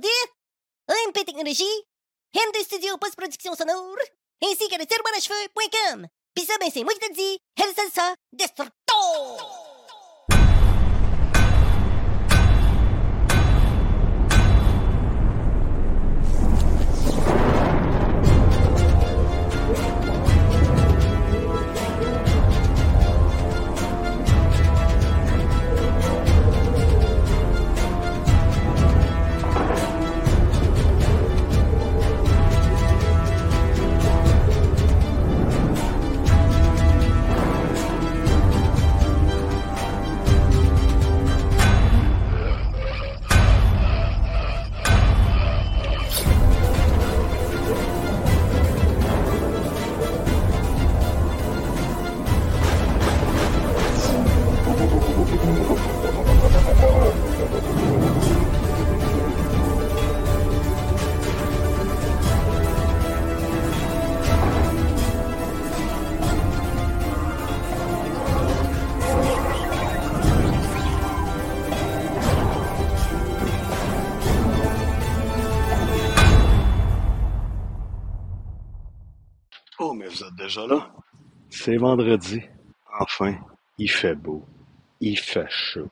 création MP Technologie, MD Studio Post-Production Sonore, ainsi que le tiroir à cheveux.com. Pis ça, ben, c'est moi qui te dis, Hellsalsa Destructo! Là? C'est vendredi. Enfin, il fait beau. Il fait chaud.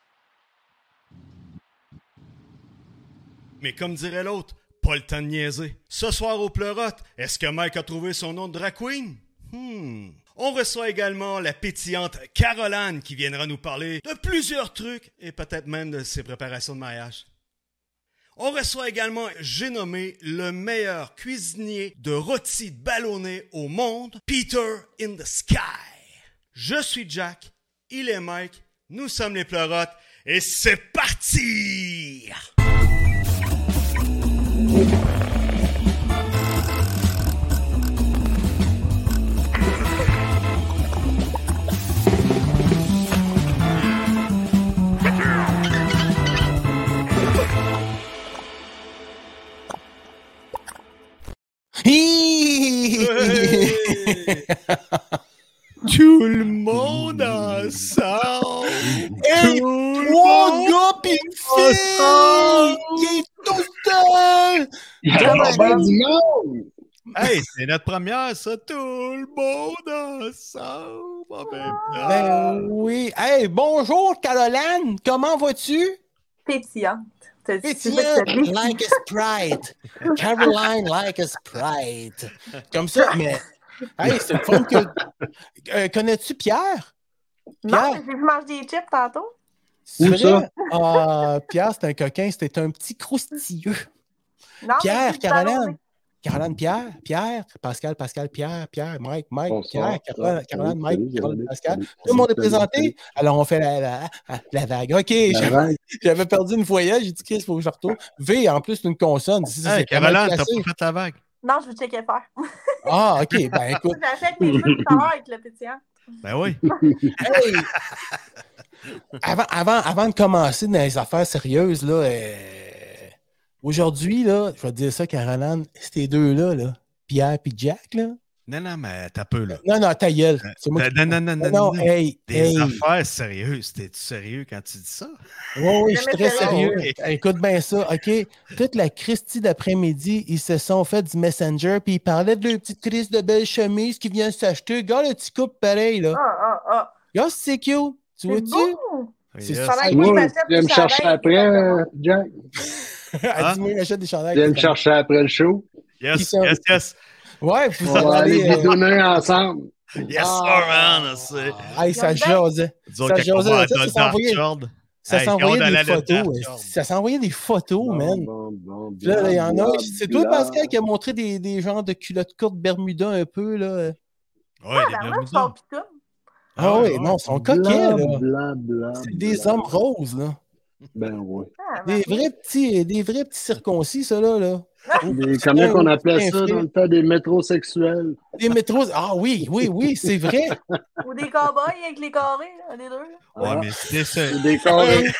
Mais comme dirait l'autre, pas le temps de niaiser. Ce soir au pleurote, est-ce que Mike a trouvé son nom de drag queen? Hmm. On reçoit également la pétillante Caroline qui viendra nous parler de plusieurs trucs et peut-être même de ses préparations de mariage. On reçoit également, j'ai nommé le meilleur cuisinier de rôti ballonné au monde, Peter in the Sky. Je suis Jack, il est Mike, nous sommes les pleurotes et c'est parti! Tout le monde ensemble! Le trois monde gars pis une fille! Il est tout seul! Hey, c'est notre première, ça, tout le monde ensemble en même temps. Ben oui. Hey, bonjour Caroline, comment vas-tu? Pétillante. Pétillante like a Sprite. Caroline like a Sprite. Comme ça, mais... Hey, c'est fun que... Euh, Connais-tu Pierre? Non, Pierre? j'ai vu manger des chips tantôt. Où ça? Ah, Pierre, c'est un coquin, c'était un petit croustilleux. Non, Pierre, Caroline. Caroline, Pierre, Pierre, Pascal, Pascal, Pierre, Pierre, Mike, Mike, Bonsoir. Pierre, Caroline, Mike, Caroline, Pascal. Tout le monde est présenté. Alors, on fait la, la, la vague. OK, j'avais perdu une voyage. J'ai dit, qu'est-ce qu'il faut que je retourne? V, en plus, c'est une consonne. Hey, Caroline, t'as pas fait la vague. Non, je veux checker faire. Ah, OK, ben écoute. J'ai fait mes cheveux tout à l'heure avec le pétillant. Ben oui. Hey! avant, avant, avant de commencer dans les affaires sérieuses, là, euh, aujourd'hui, là, je vais te dire ça, Caroline, ces deux-là, là, Pierre et Jack, là. Non, non, mais t'as peu, là. Non, non, ta gueule. C'est moi qui- Non, non, non, non, Non, non. hey, Des hey. affaires sérieuses. T'es-tu sérieux quand tu dis ça? Oui, oui, je suis très sérieux. sérieux. Écoute bien ça, OK? Toute la Christie d'après-midi, ils se sont fait du Messenger, puis ils parlaient de leur petite crise de belle chemise qui vient s'acheter. Regarde le petit couple pareil, là. Ah, ah, ah. Regarde, c'est cute. Tu C'est vois-tu? beau. C'est. Ça tu viens me chercher après, euh, Jack? Elle dit, moi, il achète des chandails. Tu viens me chercher après le show? Yes, yes, yes. Ouais, puis On ça va va aller euh, bidonner ensemble. Yes, ah, sir, man. Hey, ça jasait. Disons Ça jasait, va ça, s'envoyait-. Ça Hey, des photos. Ça s'envoyait des photos, man. Bon, bon, Puis Là, il y en a. C'est toi. Pascal, qui a montré des, des genres de culottes courtes Bermuda un peu, là. Ouais, Ah, les ben. Ah, Ah, oui, ouais. non, ils sont coquets, là. C'est des bla. hommes roses, là. Ben oui. Ah, Des ben, vrais petits, des vrais petits circoncis, ça, là. là. Des, comment qu'on appelait ça dans le temps des métrosexuels? Des métros. Ah oui, oui, oui, c'est vrai. Ou des cowboys avec les carrés, là, les deux. Ouais, Ah, mais c'est ça. des carrés.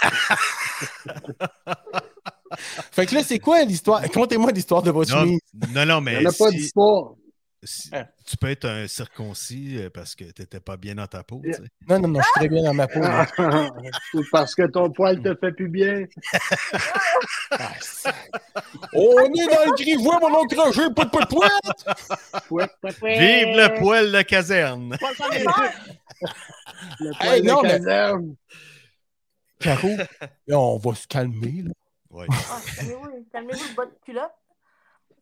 Fait que là, c'est quoi l'histoire? Contez-moi l'histoire de votre Non, chemise. non, non, Il mais. n'y en a pas si- d'histoire. si- tu peux être un circoncis euh, parce que t'étais pas bien dans ta peau. tu sais. Non, non, non, je suis très bien dans ma peau. Ou parce que ton poil te fait plus bien. Ah. On est dans le grivois, mon oncle Roger, pout, pout, pout! Vive le poil de caserne! Le Hey, poil non, de mais- caserne. Caro, là, on va se calmer. Là. Ouais. Ah, calmez-vous, calmez-vous le bas de culotte.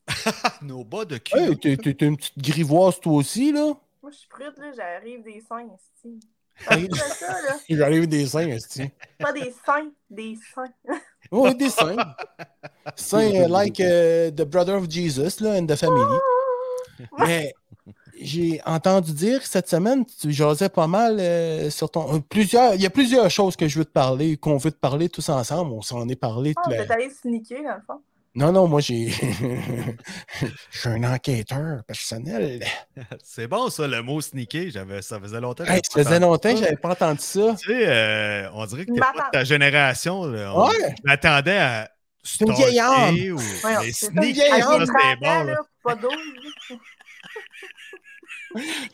Nos bas de cul. Hey, t'es t'es- une petite grivoise, toi aussi, là? Moi, je suis prête, là, j'arrive des seins, ici. J'arrive des seins, esti. Pas des seins, des seins. Oui, des seins. Seins euh, like euh, the brother of Jesus, là, and the family. Mais j'ai entendu dire que cette semaine, tu jasais pas mal euh, sur ton. euh, plusieurs, il y a plusieurs choses que je veux te parler, qu'on veut te parler tous ensemble. On s'en est parlé. Ah, toute la- allé sneaker, dans le fond. Non, non, moi j'ai. Je suis un enquêteur personnel. C'est bon, ça, le mot sneaker. J'avais, ça faisait longtemps. que Hey, ça faisait longtemps que j'avais pas entendu ça. Tu sais, euh, on dirait que t'es pas de ta génération. là. On- Ouais. Je m'attendais à. une vieille âme. Ou... Ouais, mais c'est ça. sneaker, vieille Avec ça, des c'était 30 bon. là. pas 12.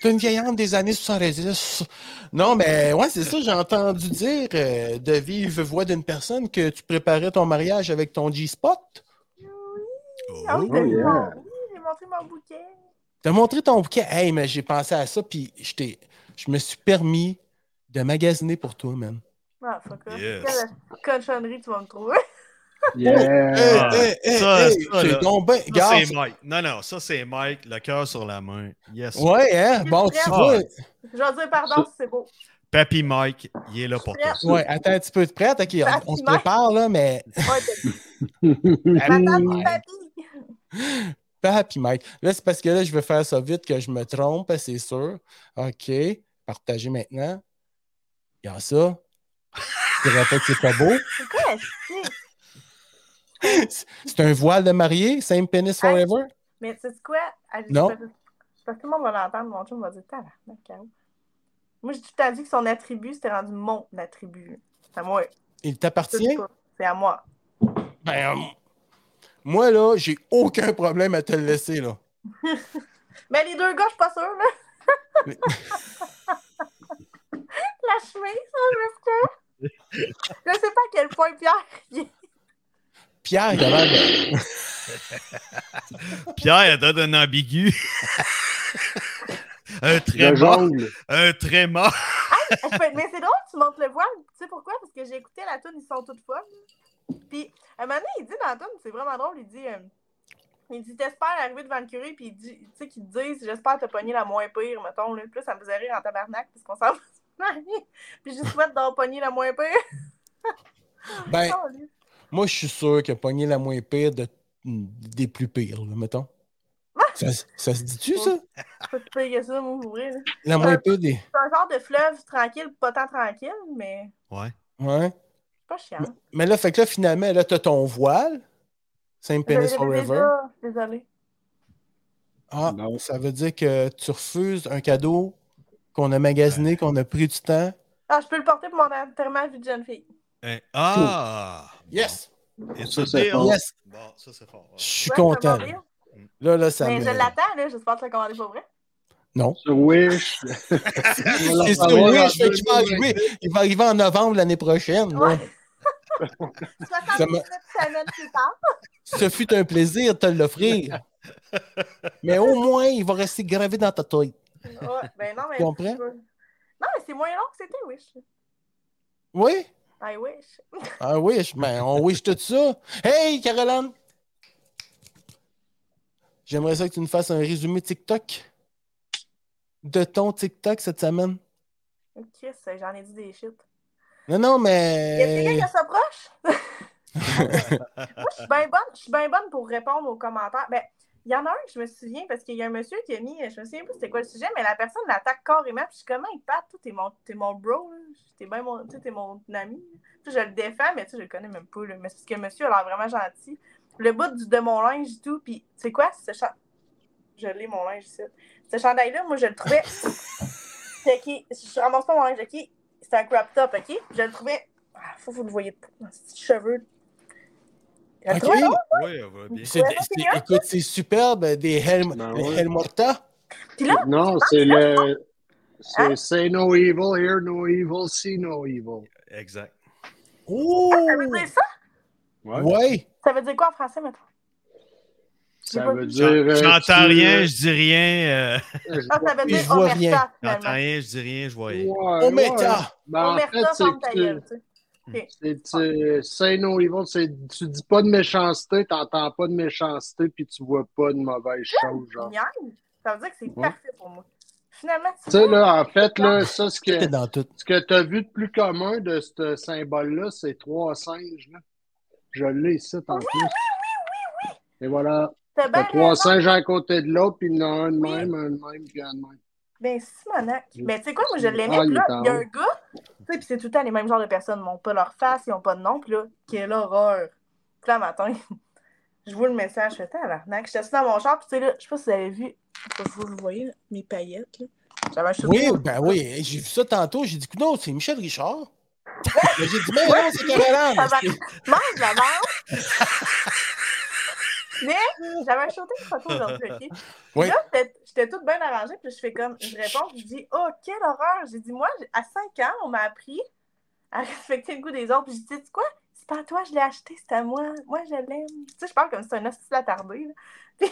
T'es une vieille âme des années 70. Non, mais ouais, c'est ça, j'ai entendu dire euh, de vive voix d'une personne que tu préparais ton mariage avec ton G-Spot. Ah oui, Oh. t'as Oh, vu yeah. mon- oui, j'ai montré mon bouquet. T'as montré ton bouquet? Hey, mais j'ai pensé à ça, puis je t'ai- je me suis permis de magasiner pour toi, man. Ah, fuck. Yes. Quelle cochonnerie tu vas me trouver. Yeah. Hey, Ah, hey, hey, ça, hey, ça, c'est ben- Ça, Mike. Non, non, ça, c'est Mike, le cœur sur la main. Yes. Ouais, hein? Bon, tu Ah. vois. Je vais dire pardon si c'est beau. Papy Mike, il est là pour toi. Ouais, attends un petit peu de prête. OK, on, on se prépare, là, mais. Ouais, Madame papy. Papi Mike. Là, c'est parce que là, je veux faire ça vite que je me trompe, c'est sûr. OK. Partager maintenant. Il y a ça. Tu répètes que c'est pas beau. C'est quoi, esti? C'est un voile de mariée, same penis forever? Mais tu sais quoi? Non. Parce que tout le monde va l'entendre, mon chum va dire tabarnak. Moi, j'ai tout temps dit que son attribut, c'était rendu mon attribut. C'est à moi. Il t'appartient? C'est à moi. Ben, moi, là, j'ai aucun problème à te le laisser, là. Mais les deux gars, je suis pas sûre, là. Mais- La chemise, ça, je Je sais pas à quel point Pierre. il Pierre, il a l'air de... Pierre, il donne un ambigu. un très mort. Un très mort. Fais, Mais c'est drôle, tu montes le voile. Tu sais pourquoi? Parce que j'ai écouté la tune, ils sont toutes folles. Puis, un moment donné, il dit dans tune, c'est vraiment drôle, il dit. euh, il dit, t'espères arriver devant le curé, puis il dit, tu sais, qu'ils te disent, j'espère t'as pogné la moins pire, mettons, là. Puis là, ça me faisait rire en tabarnak, parce qu'on s'en va se marier. Puis je souhaite d'avoir pogné la moins pire. Ben, Oh, moi, je suis sûr qu'il a pogné la moins pire de... des plus pires, là, mettons. Ça, ça se dit-tu, ça? Te payer ça, moi, là. La moins pire des... C'est un genre de fleuve tranquille, pas tant tranquille, mais Ouais. Ouais. Pas chiant. Mais là, fait que là, finalement, là, t'as ton voile. Same penis forever. déjà, Désolée. Ah, Non. ça veut dire que tu refuses un cadeau qu'on a magasiné, qu'on a pris du temps? Ah, je peux le porter pour mon enterrement à vie de jeune fille. Hein, Ah! Yes! Et Ça, c'est fort. Yes! Bon, ça, c'est fort. Je suis Ouais, content. Là, là, ça Mais me... je l'attends, là. J'espère que tu l'as commandé vrai. Non. Sur Wish. C'est fais qu'il va arriver. Il va arriver en novembre l'année prochaine. Ouais. Ça 77 m'a- semaines plus tard. Ce fut un plaisir de te l'offrir. Mais au moins, il va rester gravé dans ta tête. Ouais, ben non, mais. Tu comprends? veux- Non, mais c'est moins long que c'était, Wish. Oui? I wish. Ah wish, ben on wish tout ça. Hey, Caroline! J'aimerais ça que tu nous fasses un résumé TikTok de ton TikTok cette semaine. Chris, j'en ai dit des shit. Non, non, Y a quelqu'un mais. qui a ça proche? Moi, je suis bien bonne. Je suis bien bonne pour répondre aux commentaires. Ben, il y en a un que je me souviens parce qu'il y a un monsieur qui a mis, je me souviens pas c'était quoi le sujet, mais la personne l'attaque carrément. Puis je suis comme, hey, Pat, toi, t'es mon, t'es mon bro, là. T'es bien mon, t'es mon ami. Puis je le défends, mais tu sais, je le connais même pas, là. Mais c'est parce que le monsieur a l'air vraiment gentil. Le bout du, de mon linge et tout, puis tu sais quoi? Ce cha- Je l'ai, mon linge ici. Ce chandail-là, moi, je le trouvais. C'est. Je ramasse pas mon linge, OK? C'est un crop top, OK? Je le trouvais. Ah, faut que vous le voyez pas. Dans ces petits cheveux. Je le trouvais. Oui. C'est- c'est- écoute, c'est superbe, des Hel, Ben des ouais. Helmorta. Puis là, Non, c'est le. C'est Hein? Say no evil, hear no evil, see no evil. Exact. Oh! ça veut dire ça? Ouais. Ouais. Ça veut dire quoi en français, maintenant? Ça pas veut dire. euh, J'entends tu- rien, je dis rien. euh, Ah, ça veut Je dire vois omerta, rien. J'entends rien, je dis rien, je vois rien. Ouais, Omerta. ouais. Ben, en fait, Omerta, c'est ferme ta que gueule, tu- sais. c'est- tu- Say no evil, c'est tu dis pas de méchanceté, t'entends pas de méchanceté, puis tu vois pas de mauvaises choses. Genre. Niaise. Ça veut dire que c'est Ouais. parfait pour moi. Finalement, Tu sais, là, en fait, là, ça, ce que, dans tout. ce que tu as vu de plus commun de ce symbole-là, c'est trois singes. Là. Je l'ai ici en plus. Et voilà. T'as bien trois singes à côté de l'autre, puis il y en a un de Oui. même, un de même, puis un de même. Ben, Simonac. Ben, tu sais quoi, moi, je l'aimais. Ah, là, il y a un gars, tu sais, puis c'est tout le temps les mêmes genres de personnes. Ils n'ont pas leur face, ils n'ont pas de nom. Puis là, quelle horreur. Puis là, matin, je vois le message, je fais, l'arnaque. J'étais assis dans mon char, puis tu sais, là, je sais pas si vous avez vu, je sais pas si vous le voyez, là, mes paillettes, là. J'avais Oui, ben oui, j'ai vu ça tantôt. J'ai dit, non, c'est Michel Richard. Mais j'ai dit, mais non, c'est Caroline. Mange la merde! Mais j'avais un shooting photo aujourd'hui, OK? Oui. Là, j'étais- toute bien arrangée, puis je fais comme, je réponds, je dis, oh, quelle horreur! J'ai dit, moi, à 5 ans, on m'a appris à respecter le goût des autres, puis je dis, tu sais quoi? C'est pas à toi, je l'ai acheté, c'est à moi. Moi, je l'aime. Tu sais, je parle comme si c'était un hostile attardé, là. Puis,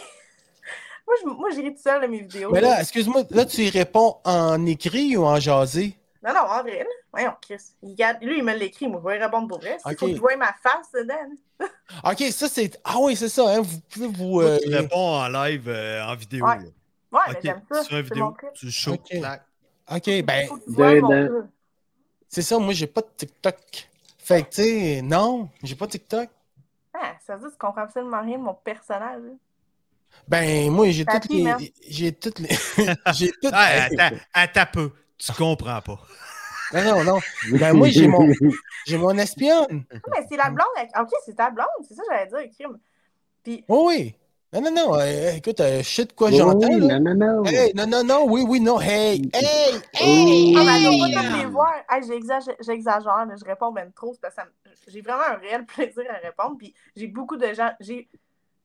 moi, je, moi, tout seul de mes vidéos. Mais là, excuse-moi, là, tu y réponds en écrit ou en jasé? Non, non, en vrai, là. Voyons, Chris. Il garde- Lui, il me l'écrit, moi, je vais répondre pour vrai. Il faut que je voie ma face dedans. Ok, ça, c'est. Ah oui, c'est ça, hein. Vous pouvez vous. Euh, tu réponds en live, euh, en vidéo. Ouais. Ouais, Ok, mais j'aime ça. sur une C'est vidéo, tu shoots, Ok. ben, mon c'est ça, moi, j'ai pas de TikTok. Fait que, tu sais, non, j'ai pas de TikTok. Ah, ça veut dire que tu comprends absolument rien de mon personnage. là. Ben, moi, j'ai toutes les. J'ai toutes les. j'ai toutes. Ah, attends, attends peu. Tu comprends pas. Non, non, non. Ben, moi, j'ai mon. J'ai mon espionne. Ah, mais c'est la blonde. Ok, c'est ta blonde. C'est ça que j'allais dire, crime. Puis, Oh, oui. Non, non, non. euh, écoute, euh, shit, quoi, Oui, j'entends. oui, là. non, non, non. Hey, non, non, non, oui, oui, non, hey, hey, hey, ah, mais hey. on va toutes les voir. Hey, j'exagère, j'exagère, là, je réponds même trop. parce que ça me- j'ai vraiment un réel plaisir à répondre. Puis, j'ai beaucoup de gens. J'ai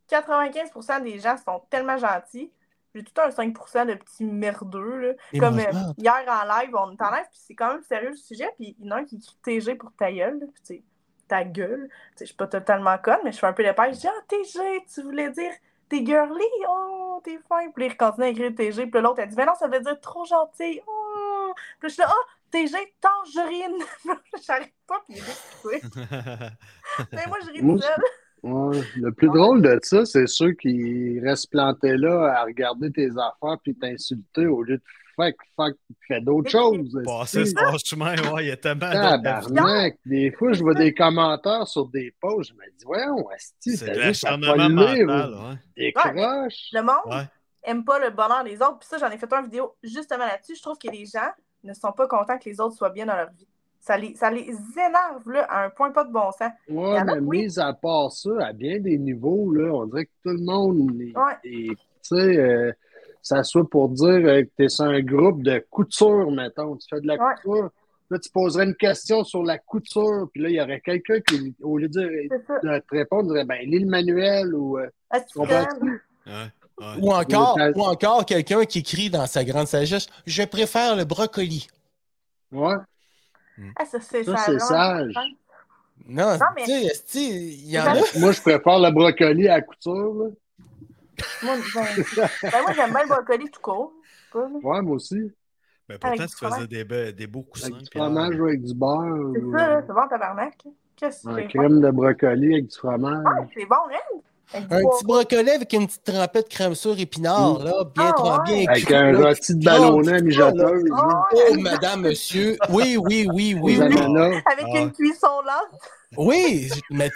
95% des gens sont tellement gentils. J'ai tout un 5% de petits merdeux. Là. Et Comme euh, hier en live, on est en live, puis c'est quand même sérieux le sujet. Puis il y en a un qui crie TG pour ta gueule. là, Puis tu sais, ta gueule. Tu sais, je suis pas totalement conne, mais je fais un peu l'épée. Je dis Ah, TG, tu voulais dire t'es girly? Oh, t'es fin. Puis il continue à écrire TG. Puis l'autre, elle dit Mais non, ça veut dire trop gentil. Oh. Puis je suis là Ah, TG, tangerine. J'arrête pas, puis il est. Mais moi, je ris seul. Ouais. Le plus drôle de ça, c'est ceux qui restent plantés là à regarder tes affaires puis t'insulter au lieu de faire, faire, faire d'autres choses. Passer son chemin, ouais, il y a tellement de. Tabarnak! Des fois, je vois des commentaires sur des posts, je me dis, voyons, Asti, C'est l'acharnement mental, ouais. décroche. Le monde Ouais. aime pas le bonheur des autres. Puis ça, j'en ai fait une vidéo justement là-dessus. Je trouve que les gens ne sont pas contents que les autres soient bien dans leur vie. Ça les, ça les énerve là, à un point pas de bon sens. Ouais, mais oui. mis à part ça, à bien des niveaux, là, on dirait que tout le monde est, Ouais. est- tu sais, euh, ça soit pour dire euh, que tu es sur un groupe de couture, mettons, tu fais de la Ouais. couture. Là, tu poserais une question sur la couture, puis là, il y aurait quelqu'un qui, au lieu de, te répondre, dirait, ben, lis le manuel ou. euh, tu Ouais, ouais. Ou encore, Ouais, ou encore quelqu'un qui crie dans sa grande sagesse Je préfère le brocoli. Ouais. Ah, ça, c'est Ça, ça sage. Non, Non, mais- tu sais, esti, il y en Ben, a. Moi, je préfère le brocoli à la couture, là. Moi, ben, ben, moi, j'aime bien le brocoli tout court. Ouais, moi aussi. Mais pourtant, tu faisais des, be- des beaux coussins. Avec du fromage ou avec du beurre. C'est ou, ça, euh, c'est bon, tabarnak. Qu'est-ce que un c'est? crème de brocoli avec du fromage. Ouais, c'est bon, Ren. Un petit brocoli avec une petite trempette crème sur épinard, Mm. là, bien Ah, trop ouais. bien Avec un là, rôti de ballonnet mijoteuse. Ah, là. Oh, madame, monsieur. Oui, oui, oui, oui, oui. Avec Ah. une cuisson lente. Oui, mais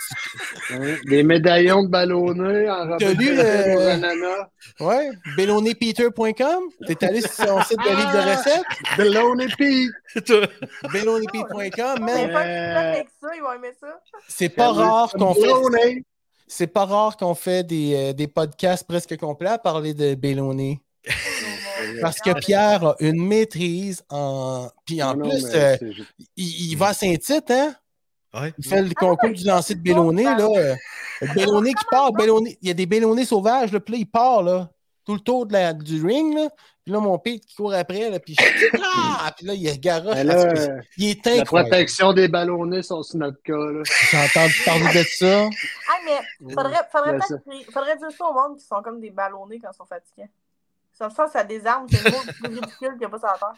tu... Des médaillons de ballonnet en T'as de lu le- ananas. ouais. T'es allé sur son site de livre de recettes, Ballonnet Pete. bellonnepeter.com, Mais. C'est pas rare qu'on fait Ballonnet. C'est pas rare qu'on fait des, euh, des podcasts presque complets à parler de Belloni. Parce que Pierre a une maîtrise en. Puis en Non, plus, euh, il, il va à Saint-Tite, hein? Ouais. Il fait le concours du lancer de Belloni, là. euh, Belloni qui part, Belloni, il y a des Belloni sauvages, là, puis là, il part, là. tout le tour de la, du ring, là. Puis là, mon père qui court après, là, puis je ah! Puis là, il garoche. Là, parce que euh, il est La incroyable. protection des ballonnés sont sur notre cas. Là. J'ai entendu parler de ça. Ah, mais faudrait, faudrait, faudrait dire ça au monde qui sont comme des ballonnés quand ils sont fatigués. Ça, ça, ça désarme, c'est le mot le plus ridicule qu'il n'y a pas sur la terre.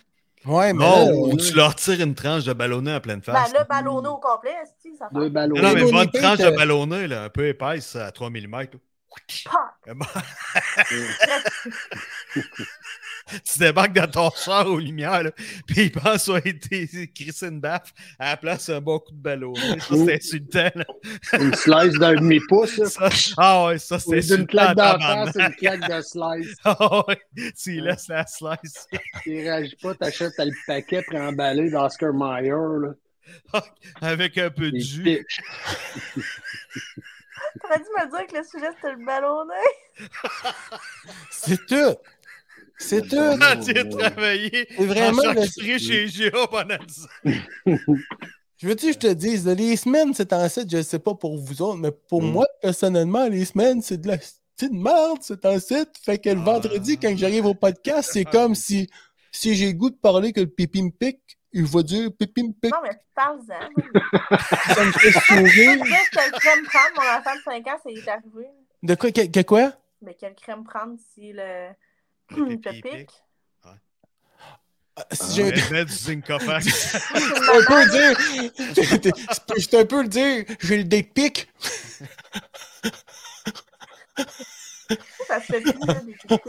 Ouais, mais Non, là, ou euh, tu leur tires une tranche de ballonné en pleine Ben, face. le ballonné au complet, est ça fait. ballonnés. non, non, mais une bonne tranche euh, de ballonné, là, un peu épaisse, à 3 mm. Tu débarques dans ton char aux lumières, là, puis ils pensent avoir été crissé une baffe à la place d'un bon coup de ballonné. Ça, c'est insultant. Là. Une slice d'un demi-pouce. ah ouais, ça, c'est lieu d'une insultant. claque d'en face, une claque de slice. Ah ouais, tu y laisses la slice. Tu réagis pas, t'achètes le paquet préemballé d'Oscar Mayer. Là. Avec un peu de Il jus. pitch. T'aurais dû me dire que le sujet c'était le ballonné. c'est tout. C'est tout. Ah, tu as travaillé C'est vraiment en chez GA pendant 10 ans. Je veux-tu que je te dise, les semaines, c'est en site, je ne sais pas pour vous autres, mais pour Mm. moi, personnellement, les semaines, c'est de la petite merde, c'est en site. Fait que le Ah. vendredi, quand j'arrive au podcast, c'est comme si, si j'ai le goût de parler que le pipi me pique, il va dire pipi me pique, Non, mais parle-en. ça me fait Je sourire. sais quelle crème prendre, mon enfant de 5 ans, ça y est arrivé. De quoi, que, que quoi? Mais quelle crème prendre si le. Il pic? pique. Ah, Si j'ai Je vais mettre du zinc off. C'est un peu le dire, je peux un peu le dire, j'ai le dick pic. ça se fait plus, là, des pics.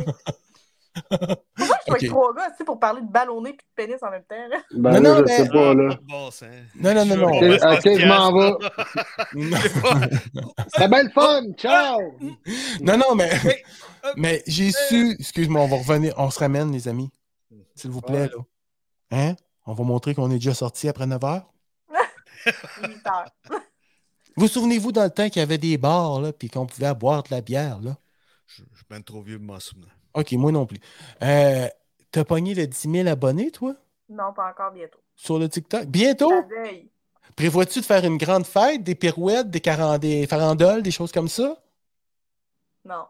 Pourquoi je suis avec Ok. trois gars, pour parler de ballonné et de pénis en même temps? Ben Non, là, non, je mais- sais pas, là. Bon sang. Non, non, non, non. Ok, je m'en vais. C'était bien le fun! Ciao! Non, non, mais, mais j'ai su. Excuse-moi, on va revenir. On se ramène, les amis. S'il vous plaît, Ouais. là. Hein? On va montrer qu'on est déjà sorti après 9 heures. Huit heures. Vous souvenez-vous dans le temps qu'il y avait des bars, là, puis qu'on pouvait boire de la bière, là? Je je suis bien trop vieux pour m'en souvenir. OK, moi non plus. Euh, T'as pogné le 10 000 abonnés, toi, Non, pas encore bientôt. sur le TikTok? Bientôt? La veille. Prévois-tu de faire une grande fête, des pirouettes, des, des farandoles, des choses comme ça? Non.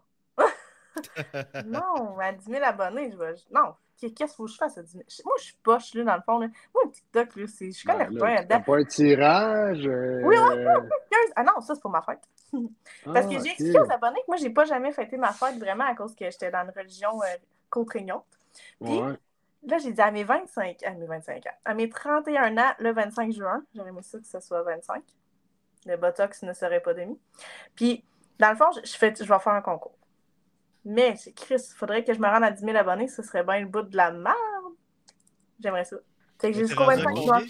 Non, à 10 000 abonnés, je vais. Non, qu'est-ce qu'il faut que je fasse à 10 000? Moi, je suis poche, là, dans le fond. Là. Moi, le TikTok, là, c'est... je connais Ben là-dedans. T'as pas un tirage? euh, Oui, oui, Ah non, ça, c'est pour ma fête. Parce que ah, j'ai expliqué aux abonnés que moi, j'ai pas jamais fêté ma fête vraiment à cause que j'étais dans une religion euh, contraignante. Puis, Ouais. Là, j'ai dit à mes 25, à mes 25 ans, à mes 31 ans, le 25 juin, j'aurais aimé ça que ce soit 25. Le Botox ne serait pas demi. Puis, dans le fond, je, je fais, je vais faire un concours. Mais, c'est Chris, il faudrait que je me rende à 10 000 abonnés, ce serait bien le bout de la merde. J'aimerais ça. Fait que jusqu'au rendu à 25 combien? juin.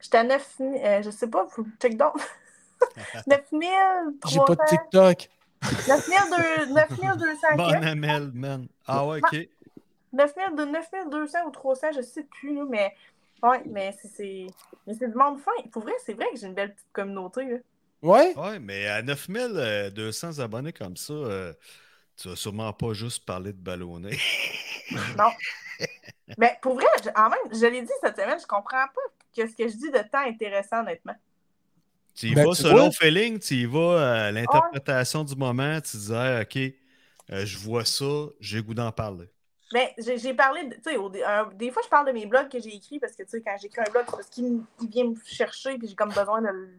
J'étais à 9 000, euh, je sais pas, faut check donc. 9 J'ai pas de 300, TikTok. 9 200, 9 200 Bon quelques. Amel, man. Ah ouais, ok. 9000 de 9200 ou 300, je sais plus, là, mais ouais, mais c'est- c'est mais c'est du monde fin. Pour vrai, c'est vrai que j'ai une belle petite communauté. Là. Ouais? Ouais, mais à 9200 abonnés comme ça, euh, tu vas sûrement pas juste parler de ballonner. Non. mais pour vrai, je, en même, je l'ai dit cette semaine, je comprends pas que ce que je dis de temps intéressant, honnêtement. Tu y Ben, vas tu selon vois. le feeling, tu y vas à l'interprétation du moment, tu disais, OK, euh, je vois ça, j'ai le goût d'en parler. Mais j'ai j'ai parlé, de- tu sais, un- des fois, je parle de mes blogs que j'ai écrits parce que, tu sais, quand j'écris un blog, c'est parce qu'il vient me chercher puis j'ai comme besoin de le,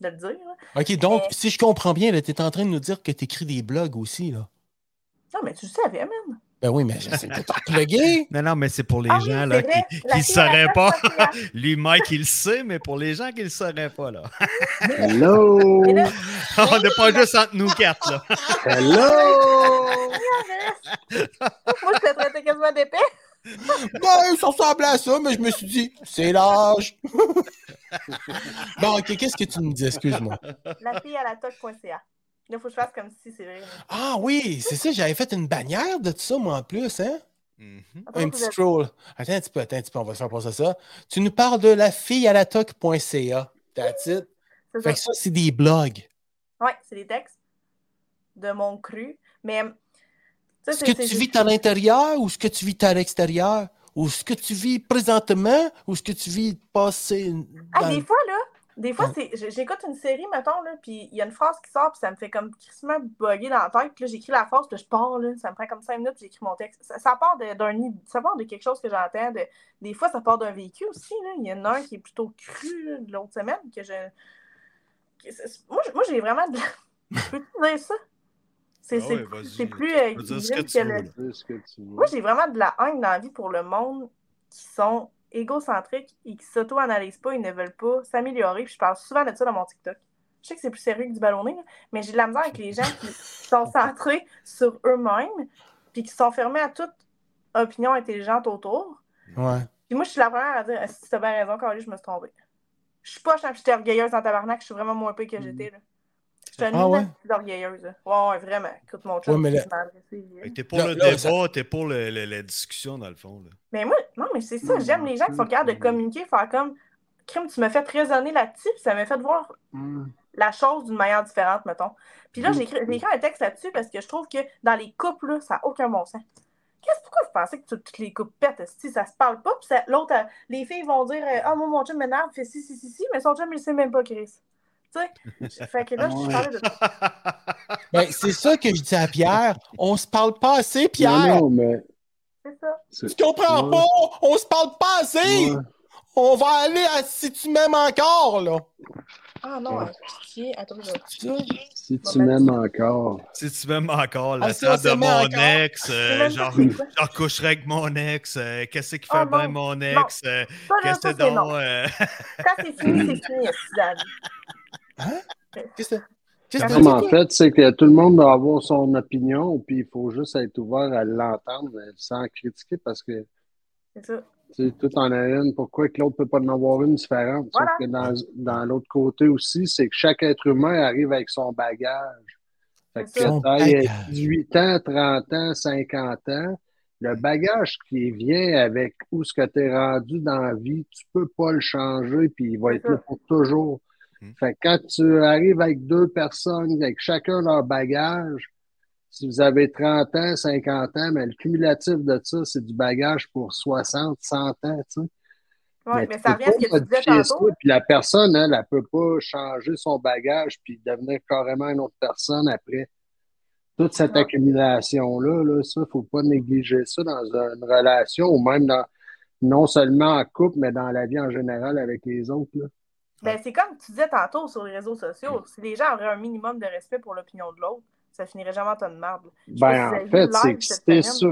de le dire. là. OK, donc, Euh. si je comprends bien, tu es en train de nous dire que tu écris des blogs aussi, là. Non, mais tu le savais, man. Ben oui, mais j'essaie de te plugger. Non, non, mais c'est pour les Ah gens là, vrai, qui ne sauraient pas. Lui, Mike, il le sait, mais pour les gens qui ne le sauraient pas, là. Hello! Là, On n'est pas juste entre nous quatre, là. Hello! moi, je te traitais quasiment d'épais. Ben, ça ressemblait à ça, mais je me suis dit, c'est l'âge. bon, OK, qu'est-ce que tu me dis? Excuse-moi. La fille à la toc.ca. Là, faut que je fasse comme si c'est vrai. Ah oui, c'est ça, j'avais fait une bannière de tout ça, moi, en plus, hein? Mhm. Attends, Un petit scroll. Attends un petit peu, attends un petit peu, on va se faire passer ça. Tu nous parles de la fille à la toc.ca. That's it. C'est Fait ça. que ça, c'est des blogs. Ouais, c'est des textes de mon cru. Mais c'est- que tu vis à l'intérieur ou est-ce que tu vis à l'extérieur? Ou est-ce que tu vis présentement ou est-ce que tu vis passé Ah, des fois, là, Des fois, c'est, j'- j'écoute une série, mettons, là, puis il y a une phrase qui sort, puis ça me fait comme crissement bugger dans la tête. Puis là, j'écris la phrase, puis je pars, là, ça me prend comme cinq minutes, puis j'écris mon texte. Ça, ça part de, d'un, ça part de quelque chose que j'entends. De, des fois, ça part d'un vécu aussi. Là. Il y en a un qui est plutôt cru là, de l'autre semaine, que je... que moi, moi, j'ai vraiment de... Je peux te dire ça? C'est, Ah c'est, ouais, plus- euh, dire ce que tu que veux, le- là. C'est ce que tu veux. moi, j'ai vraiment de la haine dans la vie pour le monde qui sont égocentriques et qui s'auto-analysent pas, ils ne veulent pas s'améliorer. Puis je parle souvent de ça dans mon TikTok. Je sais que c'est plus sérieux que du ballonné, mais j'ai de la misère avec les gens qui sont centrés sur eux-mêmes puis qui sont fermés à toute opinion intelligente autour. Ouais. Puis moi, je suis la première à dire si tu as bien raison, Carly, je me suis trompée. Je suis pas, j'étais orgueilleuse dans tabarnak, je suis vraiment moins pire que j'étais. là. Je suis une Ah ouais? orgueilleuse. Ouais, ouais, vraiment. Écoute, mon chum, Ouais, là- T'es pour Là- le là, débat, ça- t'es pour le- le- la discussion, dans le fond. Là. Mais moi, non, mais c'est ça, j'aime les gens qui sont capables de communiquer, faire comme Crime, tu m'as fait raisonner là-dessus, puis ça m'a fait voir Hum. la chose d'une manière différente, mettons. Puis là, Mm. j'ai écrit, un texte là-dessus parce que je trouve que dans les couples, là, ça n'a aucun bon sens. Qu'est-ce pourquoi vous pensez que tout- toutes les couples pètent? Si ça se parle pas, puis l'autre, euh, les filles vont dire euh, Ah, moi, mon chum m'énerve, fait si, si, si, si, mais son chum, il sait même pas, Chris. Tu sais? Fait que là, je Ouais. parlais de Ben, c'est ça que je dis à Pierre. On se parle pas assez, Pierre. Non, non, mais. C'est ça. Tu comprends Ouais. pas? On se parle pas assez. Ouais. On va aller à si tu m'aimes encore, là. Ah non, Ouais. euh, pitié. Attends, je... Ça. Si tu m'aimes encore. Si tu m'aimes encore la Ah, de mon encore. ex, euh, genre, genre coucherais avec mon ex, euh, qu'est-ce qui fait Ah, bien non. mon ex, euh, qu'est-ce que donc, euh, Quand c'est fini, c'est fini, c'est David. Qu'est-ce que en fait, c'est que tout le monde doit avoir son opinion, puis il faut juste être ouvert à l'entendre sans critiquer parce que C'est ça. tu sais, tout en a une. Pourquoi que l'autre peut pas en avoir une différente? Sauf que dans, dans l'autre côté aussi, c'est que chaque être humain arrive avec son bagage. Fait que Son t'ailles bagage. 18 ans, 30 ans, 50 ans, le bagage qui vient avec où ce que tu es rendu dans la vie, tu peux pas le changer, puis il va être là pour toujours. Hmm. Fait que quand tu arrives avec deux personnes, avec chacun leur bagage, si vous avez 30 ans, 50 ans, mais le cumulatif de ça, c'est du bagage pour 60, 100 ans, tu sais. Ouais, mais ça revient à ce que tu disais ça, tantôt. Puis la personne, elle, elle peut pas changer son bagage puis devenir carrément une autre personne après. Toute cette accumulation-là, là, ça, faut pas négliger ça dans une relation ou même dans, non seulement en couple, mais dans la vie en général avec les autres, là. Ben, c'est comme tu disais tantôt sur les réseaux sociaux. Si les gens auraient un minimum de respect pour l'opinion de l'autre, ça finirait jamais en tonne si Ben, en fait, c'est que ça.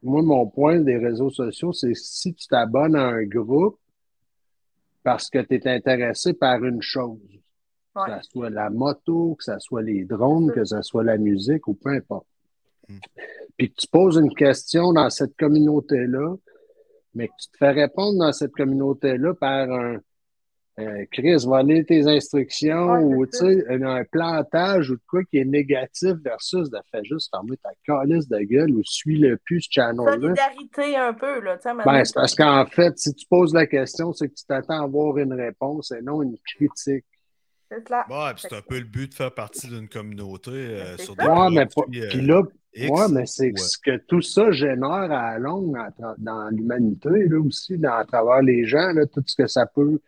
Moi, mon point des réseaux sociaux, c'est si tu t'abonnes à un groupe parce que tu es intéressé par une chose, Ouais. que ce soit la moto, que ce soit les drones, que ce soit la musique ou peu importe. Mm. Puis que tu poses une question dans cette communauté-là, mais que tu te fais répondre dans cette communauté-là par un euh, Chris, va lire tes instructions Ouais, ou c'est tu sais, un, un plantage ou de quoi qui est négatif versus de faire juste fermer ta calice de gueule ou suis le plus ce channel-là. Solidarité un peu, là. tu sais, Ben, maintenant, c'est parce qu'en fait, si tu poses la question, c'est que tu t'attends à avoir une réponse et non une critique. c'est là. Ouais, puis c'est un peu le but de faire partie d'une communauté euh, C'est sur des Ouais, mais, pas- euh, puis là, X, ouais, mais c'est ouais. ce que tout ça génère à la longue dans l'humanité, là aussi, dans, à travers les gens, là, tout ce que ça peut.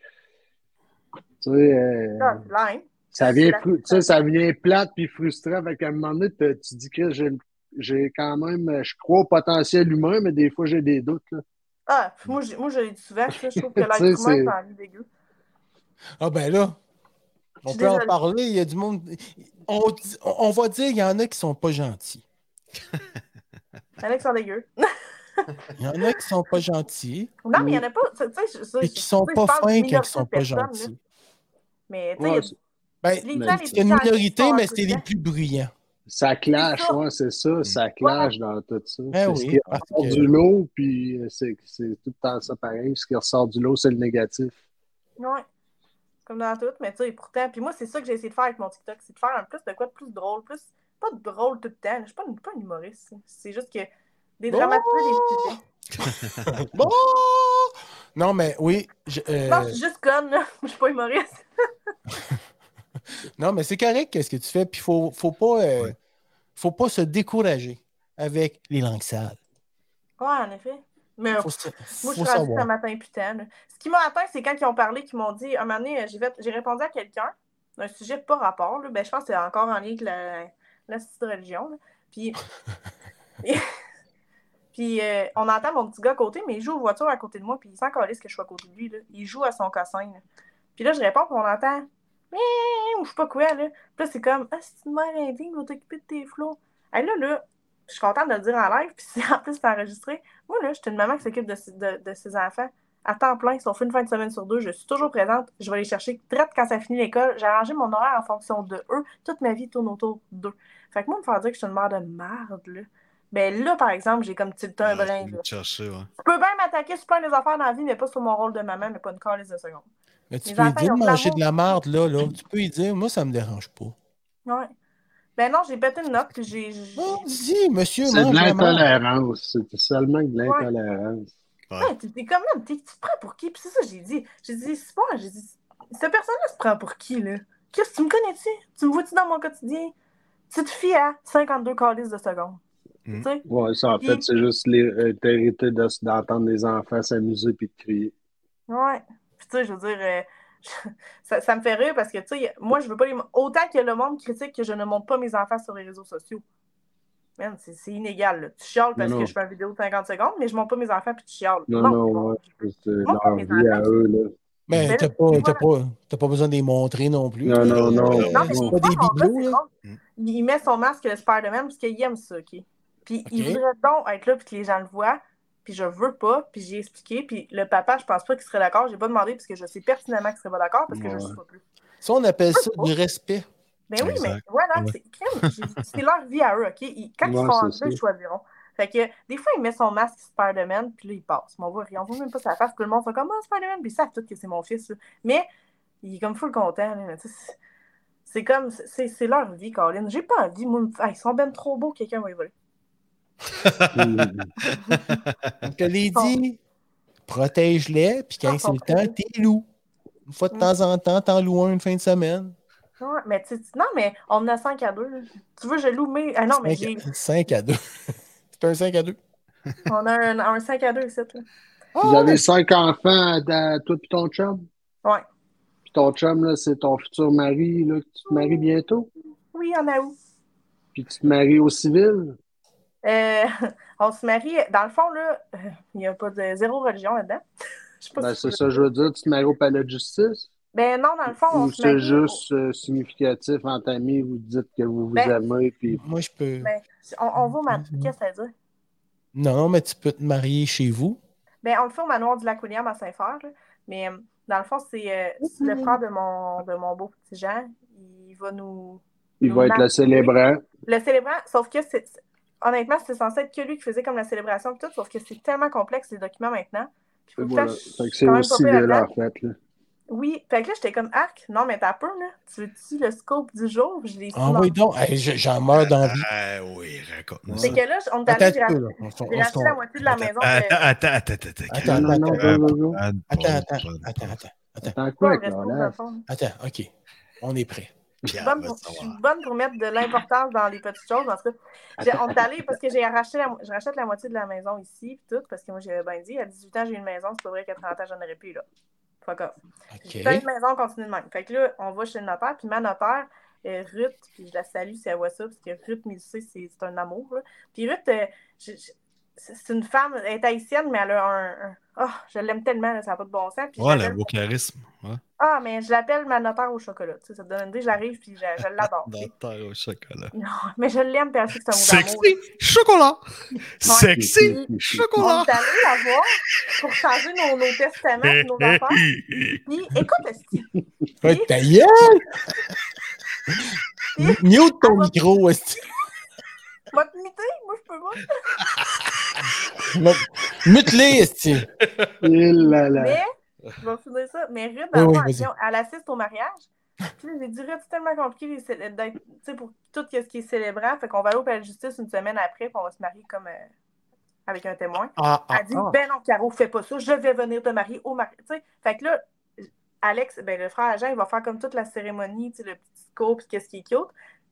Tu sais, euh, Là, c'est là, hein. ça vient, tu sais, ça vient plate puis frustrant. Avec un moment donné, tu dis que j'ai, j'ai quand même, je crois au potentiel humain, mais des fois, j'ai des doutes, là. Ah, moi, j'ai- moi, je l'ai dit souvent, ça, je trouve que l'être humain, c'est- c'est un vie dégueu. Ah ben là, Je on peut en parler, il y a du monde. On, on va dire, il y en a qui sont pas gentils. Il y en a qui sont dégueux. Il y en a qui sont pas gentils. Non, mais il y en a pas. Tu sais, je- ça, Et je- qui sont pas je fins quand ils sont pas là. Mais tu sais, Ouais, Ben, c'est une minorité, mais peu les plus bruyants. Ça clash, C'est ça. ouais, c'est ça, ça clash dans tout ça. C'est oui, ce qui ressort que- du lot, puis euh, c'est c'est tout le temps ça pareil. Ce qui ressort du lot, c'est le négatif. Ouais. Comme dans tout, mais tu sais, pourtant, puis moi, c'est ça que j'ai essayé de faire avec mon TikTok, c'est de faire un plus de quoi de plus drôle, plus, pas drôle tout le temps, je suis pas, une- pas un humoriste, c'est juste que des Bon. dramatiser des sujets. Bon! Non, mais oui. je- euh, Non, je suis juste conne, là, je suis pas humoriste. non, mais c'est correct, qu'est-ce que tu fais? Puis, faut, faut pas, euh, faut pas se décourager avec les langues sales. Ouais, en effet. Mais Faut, moi, je suis rendue ce matin putain. là. Ce qui m'a atteint, c'est quand ils ont parlé, qu'ils m'ont dit, un moment donné, j'ai fait- j'ai répondu à quelqu'un d'un sujet pas rapport. là. Ben, je pense que c'est encore en lien avec la, la petite religion. là. Puis, puis euh, on entend mon petit gars à côté, mais il joue aux voitures à côté de moi, puis il s'en calisse que je suis à côté de lui. Là. Il joue à son cossin. là. Puis là, je réponds, puis on entend ou je sais pas quoi. Là. Puis là, c'est comme Ah, c'est une mère indigne, va t'occuper de tes flots. Et là, là, je suis contente de le dire en live, puis c'est- en plus, c'est enregistré. Moi, là, je suis une maman qui s'occupe de, ses- enfants à temps plein, sauf une fin de semaine sur deux. Je suis toujours présente. Je vais les chercher traite quand ça finit l'école. J'ai arrangé mon horaire en fonction de eux. Toute ma vie tourne autour d'eux. Fait que moi, me faire dire que je suis une mère de merde, là. Ben là, par exemple, j'ai comme tilté un brin. chercher, ouais. Je peux bien m'attaquer sur plein des affaires dans la vie, mais pas sur mon rôle de maman, mais pas une calice de seconde. Mais tu Les peux lui dire ils ont de manger de la merde, là, là. Tu peux lui dire, moi, ça me dérange pas. Ouais. Ben non, j'ai pété une note, puis j'ai. j'ai- Oh, dis, monsieur, C'est de l'intolérance. C'est seulement de l'intolérance. Ouais, t'es t'es comme là, tu te prends pour qui? Puis c'est ça, j'ai dit. J'ai dit, c'est pas, j'ai dit, cette personne-là se prend pour qui, là? Qu'est-ce que tu me connais-tu? Tu me vois-tu dans mon quotidien? Tu te fies à 52 calices de secondes. Mm. Tu sais? Ouais, ça, en Puis- fait, c'est juste l'hérité d'entendre les enfants s'amuser puis de crier. Ouais. Puis tu sais, je veux dire, euh, ça, ça me fait rire parce que, tu sais, moi, je veux pas les. Autant que le monde critique que je ne montre pas mes enfants sur les réseaux sociaux. Man, c'est inégal, là. Tu chiales parce Non, non. que je fais une vidéo de 50 secondes, mais je montre pas mes enfants puis tu chiales. Non, non, c'est bon. ouais, c'est Moi, leur vie à eux, là. Mais t'as pas, pas, t'as pas besoin de les montrer non plus. Non, non, non, Euh, Non, mais pas des bibelots, c'est là. Mm. Il il met son masque le Spider-Man parce qu'il aime ça, OK? Puis il OK. voudrait donc être là puis que les gens le voient, puis je veux pas, puis j'ai expliqué, puis le papa, je pense pas qu'il serait d'accord. J'ai pas demandé parce que je sais pertinemment qu'il serait pas d'accord parce que je sais pas plus. Ça, on appelle ça du respect. Mais oui, mais voilà, Ouais. c'est leur vie à eux, OK? Ils- quand ils Ouais, seront en ça. deux, ils choisiront. Fait que des fois, il met son masque Spider-Man, puis là, il passe. Mais on voit rien. On voit même pas sa face. Tout le monde fait comme Ah, Spider-Man, puis ils savent tout que c'est mon fils. là. Mais il est comme full content. là. Tu sais, c'est- comme, c'est c'est leur vie, Colin. J'ai pas envie, moi, me- Ah, ils sont ben trop beaux, quelqu'un va y voler. Je te l'ai dit, protège-les, puis quand c'est le temps, t'es loup. Une fois de Mm. temps en temps, t'en loues un une fin de semaine. Ouais, mais tu non, mais on en a 5 à 2. Tu veux, je loue mes. Ah non, mais j'ai. 5 à 2. c'est un 5 à 2. On a un, un 5 à 2 ici. là. Vous avez cinq enfants, à, à toi et ton chum? Ouais. Puis ton chum, là, c'est ton futur mari, là, que tu te maries bientôt? Oui, on a où? Puis tu te maries au civil? Euh, on se marie. Dans le fond, là, euh, il n'y a pas de zéro religion là-dedans. Je sais pas Ben, si c'est ça, je veux dire. Tu te maries au palais de justice? Ben non, dans le fond, on Ou se c'est juste euh, significatif entre amis, vous dites que vous vous Ben- aimez, puis Moi, je peux. Ben, on, on va au manoir. Qu'est-ce que ça veut dire? Non, mais tu peux te marier chez vous. Ben, on le fait au manoir du lac William à Saint-Fer. Mais dans le fond, c'est euh, le frère de mon, de mon beau petit Jean. Il va nous. il nous va être le célébrant. Le célébrant, sauf que c'est. Honnêtement, c'est censé être que lui qui faisait comme la célébration et tout, sauf que c'est tellement complexe les documents maintenant. Puis voilà. c'est suis quand au même pas pire civil, là-dedans. en fait. Là. Oui, fait que là, j'étais comme arc. Non, mais t'as peur, là. Tu veux-tu le scope du jour? Je l'ai Ah oui, donc, hey, j'en meurs d'envie. Ah oui, raconte-moi C'est ça. que là, on allé, là. Racheté la moitié de la maison. Attends, de- attends, attends, attends, attends. Attends, Non, non, attends, non, Euh, non, non. pas de Attends, attends, quoi. Attends, OK. On est prêt. Je suis bonne pour, je suis savoir. bonne pour mettre de l'importance dans les petites choses. En tout cas, j'ai- on est allé parce que j'ai racheté la, je rachète la moitié de la maison ici, puis tout, parce que moi, j'avais bien dit, à 18 ans, j'ai une maison, c'est pas vrai qu'à 30 ans, j'en aurais plus, là. Fuck off. OK. J'ai une maison, on continue de même. Fait que là, on va chez le notaire, puis ma notaire, euh, Ruth, puis je la salue si elle voit ça, parce que Ruth Milsé, c'est c'est un amour. là. Puis Ruth, euh, je- je- c'est une femme, elle est haïtienne, mais elle a un. Ah, je l'aime tellement, là, ça n'a pas de bon sens. Puis Ouais, le beau charisme. Ouais. Ah, mais je l'appelle ma notaire au chocolat. Tu sais, ça te donne une idée, j'arrive, puis je, je l'adore. Dentaire au chocolat. Non, mais je l'aime, puis elle sait que c'est un mot d'amour. Sexy chocolat. Sexy On chocolat. est allé la voir pour changer nos, nos testaments, puis nos affaires. Puis, écoute, esti, Ouais, ta gueule! Puis- Mute ton micro, esti. va te miter, moi je peux pas. Mute-les, esti. Mais, je vais finir ça. Mais Ruth, dans oui, elle, assiste au mariage. Puis j'ai dit, Ruth, c'est tellement compliqué d'être- tu sais, pour tout ce qui est célébrant. Fait qu'on va aller au palais de justice une semaine après, puis on va se marier comme euh, avec un témoin. Ah, ah, Elle dit, ah. ben non, Caro, fais pas ça, je vais venir te marier au mariage. Tu sais, fait que là, Alex, ben le frère Jean, il va faire comme toute la cérémonie, tu sais, le petit scope, puis qu'est-ce qui est cute.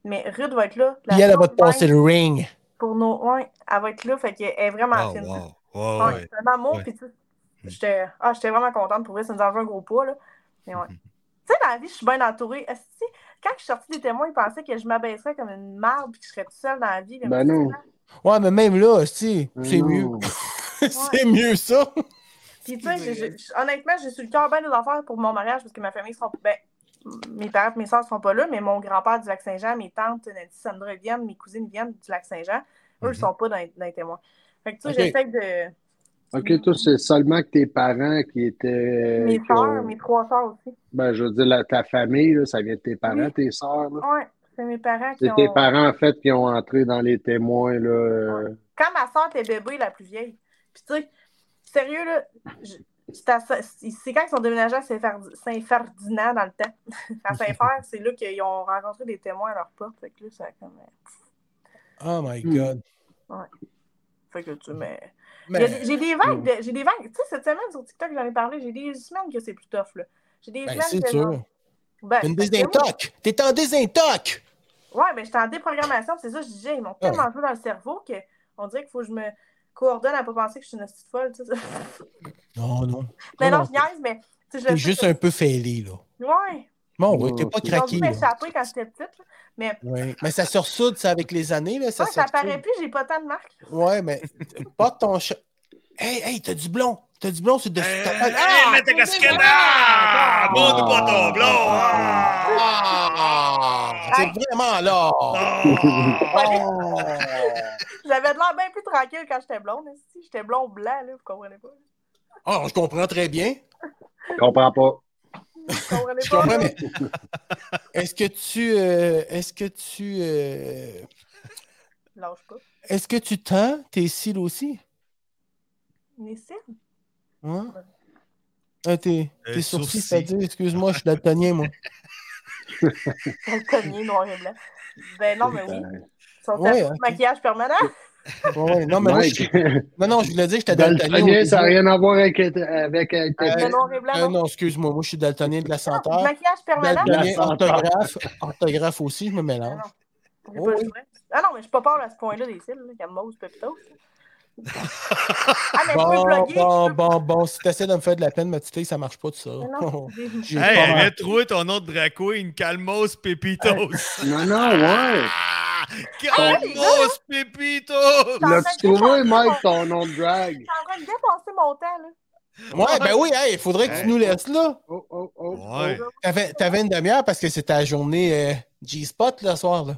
Mais Ruth va être là. la Puis elle, elle va chose te passer le ring. Pour nos. Ouais, elle va être là, fait qu'elle est vraiment Oh, fine. wow. Ouais, Ouais, ouais. c'était un amour, Ouais. puis tu sais, j'étais ah, j'étais vraiment contente pour vrai, ça nous a un gros poids, là. Mais ouais. tu sais, dans la vie, je suis bien entourée. Est-ce que, quand je suis sortie des témoins, ils pensaient que je m'abaisserais comme une marde puis que je serais toute seule dans la vie. Ben non. Ouais, mais même là, si, Ben c'est mieux. c'est mieux ça. Puis, tu sais, honnêtement, j'ai sur le cœur bien des affaires pour mon mariage parce que ma famille sera. Ben, mes parents et mes soeurs ne seront pas là, mais mon grand-père du Lac-Saint-Jean, mes tantes, Nancy, Sandra viennent, mes cousines viennent du Lac-Saint-Jean. Eux, ils ne Mhm. sont pas dans, les- dans les témoins. Fait que, tu sais, j'essaie de. OK, toi, c'est seulement que tes parents qui étaient. Mes soeurs, ont- mes trois soeurs aussi. Ben, je veux dire, la- ta famille, là, ça vient de tes parents, Oui. tes sœurs. là? Ouais, c'est mes parents qui C'est ont. tes parents, en fait, qui ont entré dans les témoins. Là, euh, Quand ma soeur était bébé, la plus vieille. Puis, tu sais, sérieux, là, je- c'est quand ils sont déménagés à Saint-Ferdi- Saint-Ferdinand dans le temps. À Saint-Fer, c'est là qu'ils ont rencontré des témoins à leur porte. Fait que là, ça a comme. euh, Oh my Hmm. God. Fait que tu mais. Mais, J'ai des vagues, de- j'ai des vagues. Tu sais, cette semaine sur TikTok, j'en ai parlé, j'ai des semaines que c'est plus tough, là. J'ai des ben, semaines c'est que. sûr. Ben, Une que désintox. T'es en désintox. Ouais, mais j'étais en déprogrammation, c'est ça, je disais, ils m'ont Ah tellement joué dans le cerveau qu'on dirait qu'il faut que je me coordonne à pas penser que je suis une petite folle, tu sais. Non, non. Mais non, non, je niaise, mais. tu sais, je T'es sais juste que- un peu fêlé, là. Ouais. Bon, oui, t'es pas craqué. là. m'échapper quand j'étais petite, là. Mais Ouais. Mais ça se ressoude, ça, avec les années, là. Ça, ouais, ça paraît plus, j'ai pas tant de marques. Ouais, mais pas ton chat. Hey, hey, t'as du blond. T'as du blond dessus de tête. Hey, mets ta casquette! Ah! Montre pas ton blond! Ah! C'est vraiment là. Ah! J'avais de l'air bien plus tranquille quand j'étais blonde. Si j'étais blond blanc, là, vous comprenez pas. Ah, je comprends très bien. Je comprends pas. Je comprends, là? mais est-ce que tu. euh, est-ce que tu. euh, Lâche pas. est-ce que tu tends tes cils aussi? Mais c'est. Hein? Ah, tes, tes sourcils, sourcils. c'est-à-dire, excuse-moi, je suis daltonien, moi. Daltonien, noir et blanc. Ben non, mais oui. Sont Ouais, maquillage permanent. Ouais. Non, mais moi, je non, non, je voulais dire que j'étais daltonien. ça n'a rien à voir avec, avec Euh, noir et blanc, Euh, non. non, excuse-moi, moi, je suis daltonien de la senteur. maquillage permanent. Daltonien, orthographe, orthographe aussi, je me Ah mélange. non. Oh, oui. Ah non, mais je suis pas peur à ce point-là des cils, là, comme Mose Pepitos. Ah, mais Bon, bon, peux- bon, bon, si t'essaies de me faire de la peine, ma petite ça marche pas tout ça. Non, j'ai- J'ai Hey, trouver ton nom de drag queen, Calmos Pepitos. Non, non, ouais. Ah! les Calmos Pepitos! L'as-tu trouvé, Mike, ton nom de drag? Je suis en train de dépasser mon temps, là. Ouais, ben oui, il faudrait que tu nous laisses là. Oh, oh, oh. Ouais. oh. T'avais t'avais une demi-heure parce que c'était la journée euh, G-Spot le soir. là.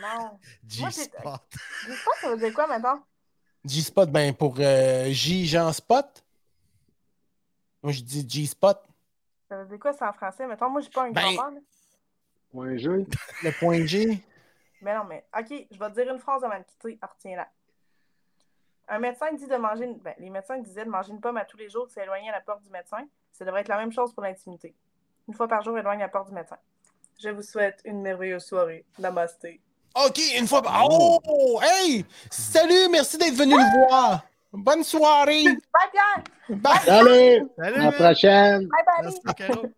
Non. C'est- G-Spot. Je sais pas ça veut dire quoi maintenant. G-Spot, ben pour euh, Jean Spot. Moi, je dis G-Spot. Ça veut dire quoi ça en français? Mettons, moi, j'ai pas un Ben- là. Point G. Le point G. Mais non, mais OK, je vais te dire une phrase avant de quitter. Ah, Retiens-la. Un médecin dit de manger une... ben, les médecins disaient de manger une pomme à tous les jours, de s'éloigner à la porte du médecin. Ça devrait être la même chose pour l'intimité. Une fois par jour, éloigne la porte du médecin. Je vous souhaite une merveilleuse soirée. Namasté. OK, une fois. Oh! Hey! Salut, merci d'être venu le voir. Bonne soirée. Bye! Bye. Salut! Salut, À la prochaine! Bye, bye!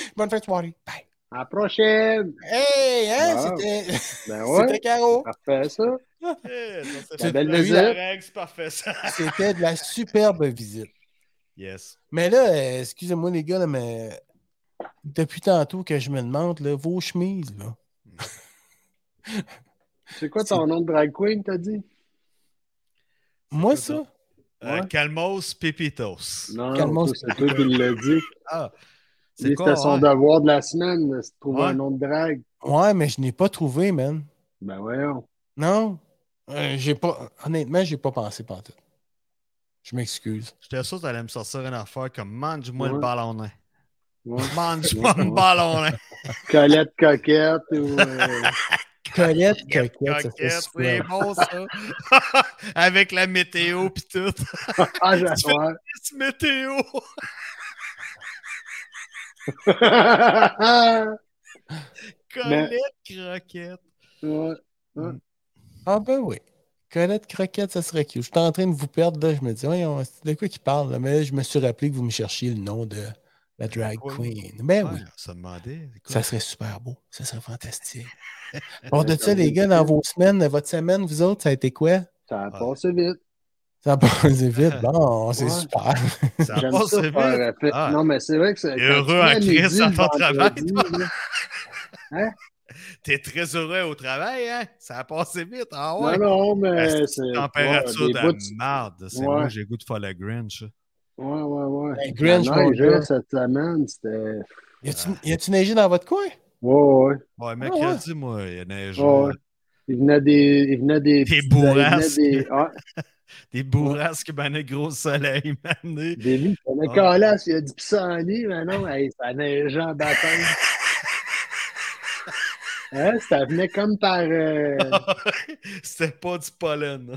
Bonne fin de soirée. Bye. À la prochaine! Hey, hein? Wow. C'était Ben c'était ouais, Caro. parfait ça. Eh, la belle la visite. règle, c'est parfait, ça. C'était de la superbe visite. Yes. Mais là, euh, excusez-moi les gars, là, mais depuis tantôt que je me demande, là, vos chemises, là. C'est quoi ton nom de drag queen, t'as dit? Moi, ça? Euh, Ouais. Calmos Pepitos. Non, Calmos. c'est toi qui l'as dit. Ah. C'est quoi? C'était son ouais? devoir de la semaine, de se trouver Ouais. un nom de drag. Ouais, mais je n'ai pas trouvé, man. Ben voyons. Non. Euh, j'ai pas. Honnêtement, j'ai pas pensé pantoute. Je m'excuse. J'étais sûr que t'allais me sortir une affaire comme mange-moi le. Ouais. Mange-moi Ouais. le ballonnet. Colette coquette ou. euh, Colette, coquette, ça serait Coquette, c'est bon ça. Avec la météo pis tout. Ah, j'adore. Cette météo. Colette croquette. Ouais. Ah ben oui. Colette Croquette, ça serait cute. Je suis en train de vous perdre, là. Je me dis, voyons, c'est de quoi qu'il parle, là? Mais je me suis rappelé que vous me cherchiez le nom de la drag queen. Ben oui. Se demandait. Ça serait super beau. Ça serait fantastique. Bon, de ça, les gars, dans vos semaines, votre semaine, vous autres, ça a été quoi? Ça a Ouais. passé vite. Ça a passé vite. Bon, c'est super. Ça J'aime passe ça vite. Ah. Non, mais c'est vrai que c'est. Heureux à dans le ton travail, là. T'es très heureux au travail, hein? Ça a passé vite. Ah ouais? Non, non, mais c'est. Température ouais, des bouts de marde? C'est Ouais. moi, j'ai le goût de faire le Grinch. Ouais, ouais, ouais. Ben, Grinch, là, cette semaine, c'était. Y a-tu a-tu neigé dans votre coin? Ouais, ouais. Ouais, mercredi, moi, il y a neigé. Ouais, ouais. Il venait des. Il venait des. Des il bourrasques. venait des. Ah, Des bourrasques, ben, un gros soleil, mané. des lits. On a Ouais. calasse, il y a du pissenlit, mais non, hey, ça neigeait en baptême. Hein, ça venait comme par. euh, C'était pas du pollen.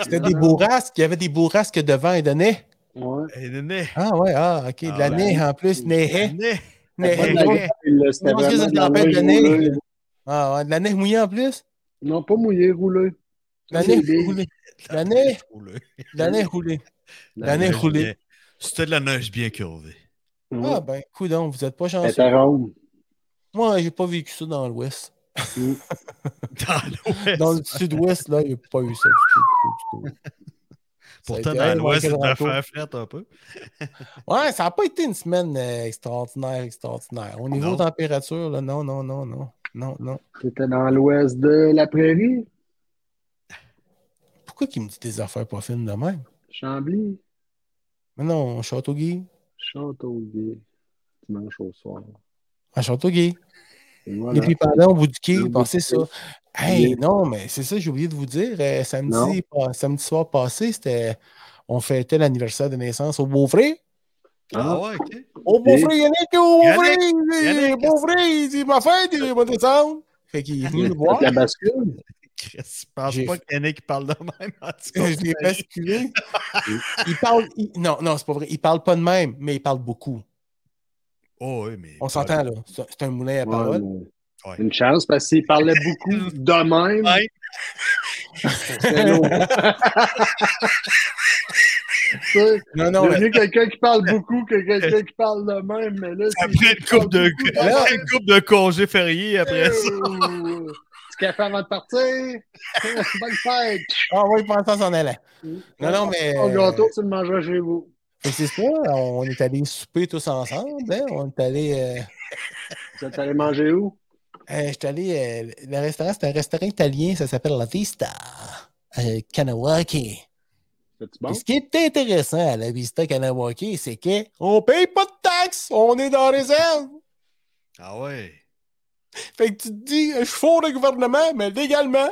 C'était des bourrasques. Il y avait des bourrasques de vent et de nez. Ouais. Hey, néné. Ah ouais, ah, ok. De Ah, la ben, neige en plus. Neige. Que c'est une tempête de neige. Ah ouais, de la neige mouillée en plus? Non, pas mouillé, roulé. De la C'est neige des- roulée. La neige. roulée. La neige roulée. La neige roulée. C'était de la neige bien curvée. Ah ben, coudon, vous êtes pas chanceux. Moi, j'ai pas vécu ça dans l'ouest. Dans l'ouest. Dans le sud-ouest, là, il n'y a pas eu ça du tout. Pourtant, dans un l'ouest, devait que faire frette un peu. Ouais, ça n'a pas été une semaine euh, extraordinaire, extraordinaire. Au niveau Non. température, là, non, non, non, non. Non, non. C'était dans l'ouest de la prairie, Pourquoi qu'il me dit des affaires pas fines de même? Chambly, Mais non, Châteauguay. Châteauguay, dimanche au soir. À Châteauguay. Et voilà. Les pardon au bout du quai, c'est du ça. Hey, Oui. non, mais c'est ça, j'ai oublié de vous dire. euh, samedi, pas- samedi soir passé, c'était. On fêtait l'anniversaire de naissance au beau-frère. Ah ouais, ok. Au beau-frère, Yannick, au beau-frère! Yannick. Beau-frère, c'est ma fête, il va descendre. Fait qu'il est venu me voir. La bascule. Je pense J'ai pas fait- qu'il y en ait qui parlent de même. En tout cas, Je l'ai basculé. il parle. il- non, non, c'est pas vrai. Il parle pas de même, mais il parle beaucoup. Oh, oui, mais. On s'entend, là. C'est c'est un moulin à Ouais, parole. mais Ouais. Une chance parce qu'il parlait beaucoup de même. Ouais. Tu sais, Non, Il non, y a mais- mieux quelqu'un qui parle beaucoup que quelqu'un qui parle de même, mais là, c'est. Après une coupe de, après une coupe de congés fériés après ça. Petit café avant de partir. Bonne fête. Ah oui, pensant s'en aller. Non, non, mais. Ton gâteau, tu le mangeras chez vous. C'est ça, on est allés souper tous ensemble. hein. On est allés. Euh, Tu es allé manger où? Euh, J'étais allé. euh, le restaurant, c'est un restaurant italien, ça s'appelle La Vista. Euh, Kanawaki. Bon? Ce qui est intéressant à la Vista Kanawaki, c'est qu'on paye pas de taxes, on est dans les réserve. Ah ouais. Fait que tu te dis, je fous le gouvernement, mais légalement.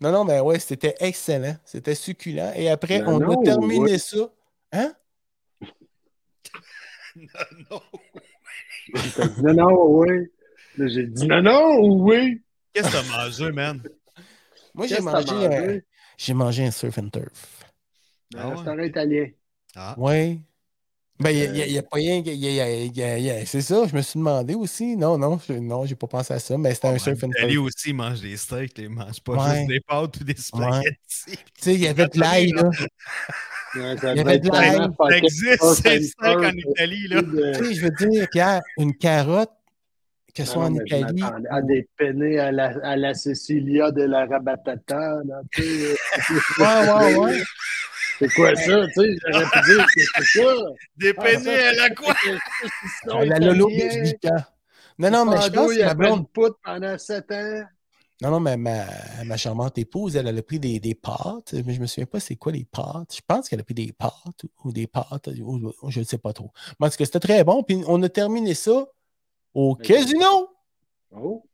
Non, non, mais ouais, c'était excellent. C'était succulent. Et après, on non, a terminé ouais. ça. Hein? non. T'as dit non, non, oui. Là, j'ai dit non, non, oui. Qu'est-ce que t'as mangé, man? Moi, j'ai mangé, mangé? un- j'ai mangé un surf and turf. Un Ah ouais? restaurant italien. Ah. Oui. Ben, il n'y a, pas rien. que- y a- y a- y a- y a- C'est ça, je me suis demandé aussi. Non, non, je, non, j'ai pas pensé à ça, mais c'était un surf and turf. Lui aussi, il mange des steaks, il mange pas Ouais. juste des pâtes ou des spaghettis. Tu sais, il y avait de l'ail, là. Ouais, ça Ça existe, Oh, ces ça steaks en me Italie, là. de- Tu sais, je veux dire, Pierre, une carotte, que ce soit Non, en Italie. à des penne à la, à la Cecilia de la Rabatata. là, tu sais. Ouais, ouais, ouais. C'est quoi ça? Tu sais, j'aurais pu dire que c'est ça. Des Ah, penne à la quoi? Ah, la Lolo Béduca. Non, non, mais je pense que il ma a pas blonde. de poutre pendant sept ans. Non, non, mais ma, ma charmante épouse, elle, elle a pris des, des pâtes, mais je me souviens pas c'est quoi les pâtes. Je pense qu'elle a pris des pâtes ou, ou des pâtes, ou- ou je ne sais pas trop. Mais en tout cas, c'était très bon. Puis on a terminé ça au casino, Oh,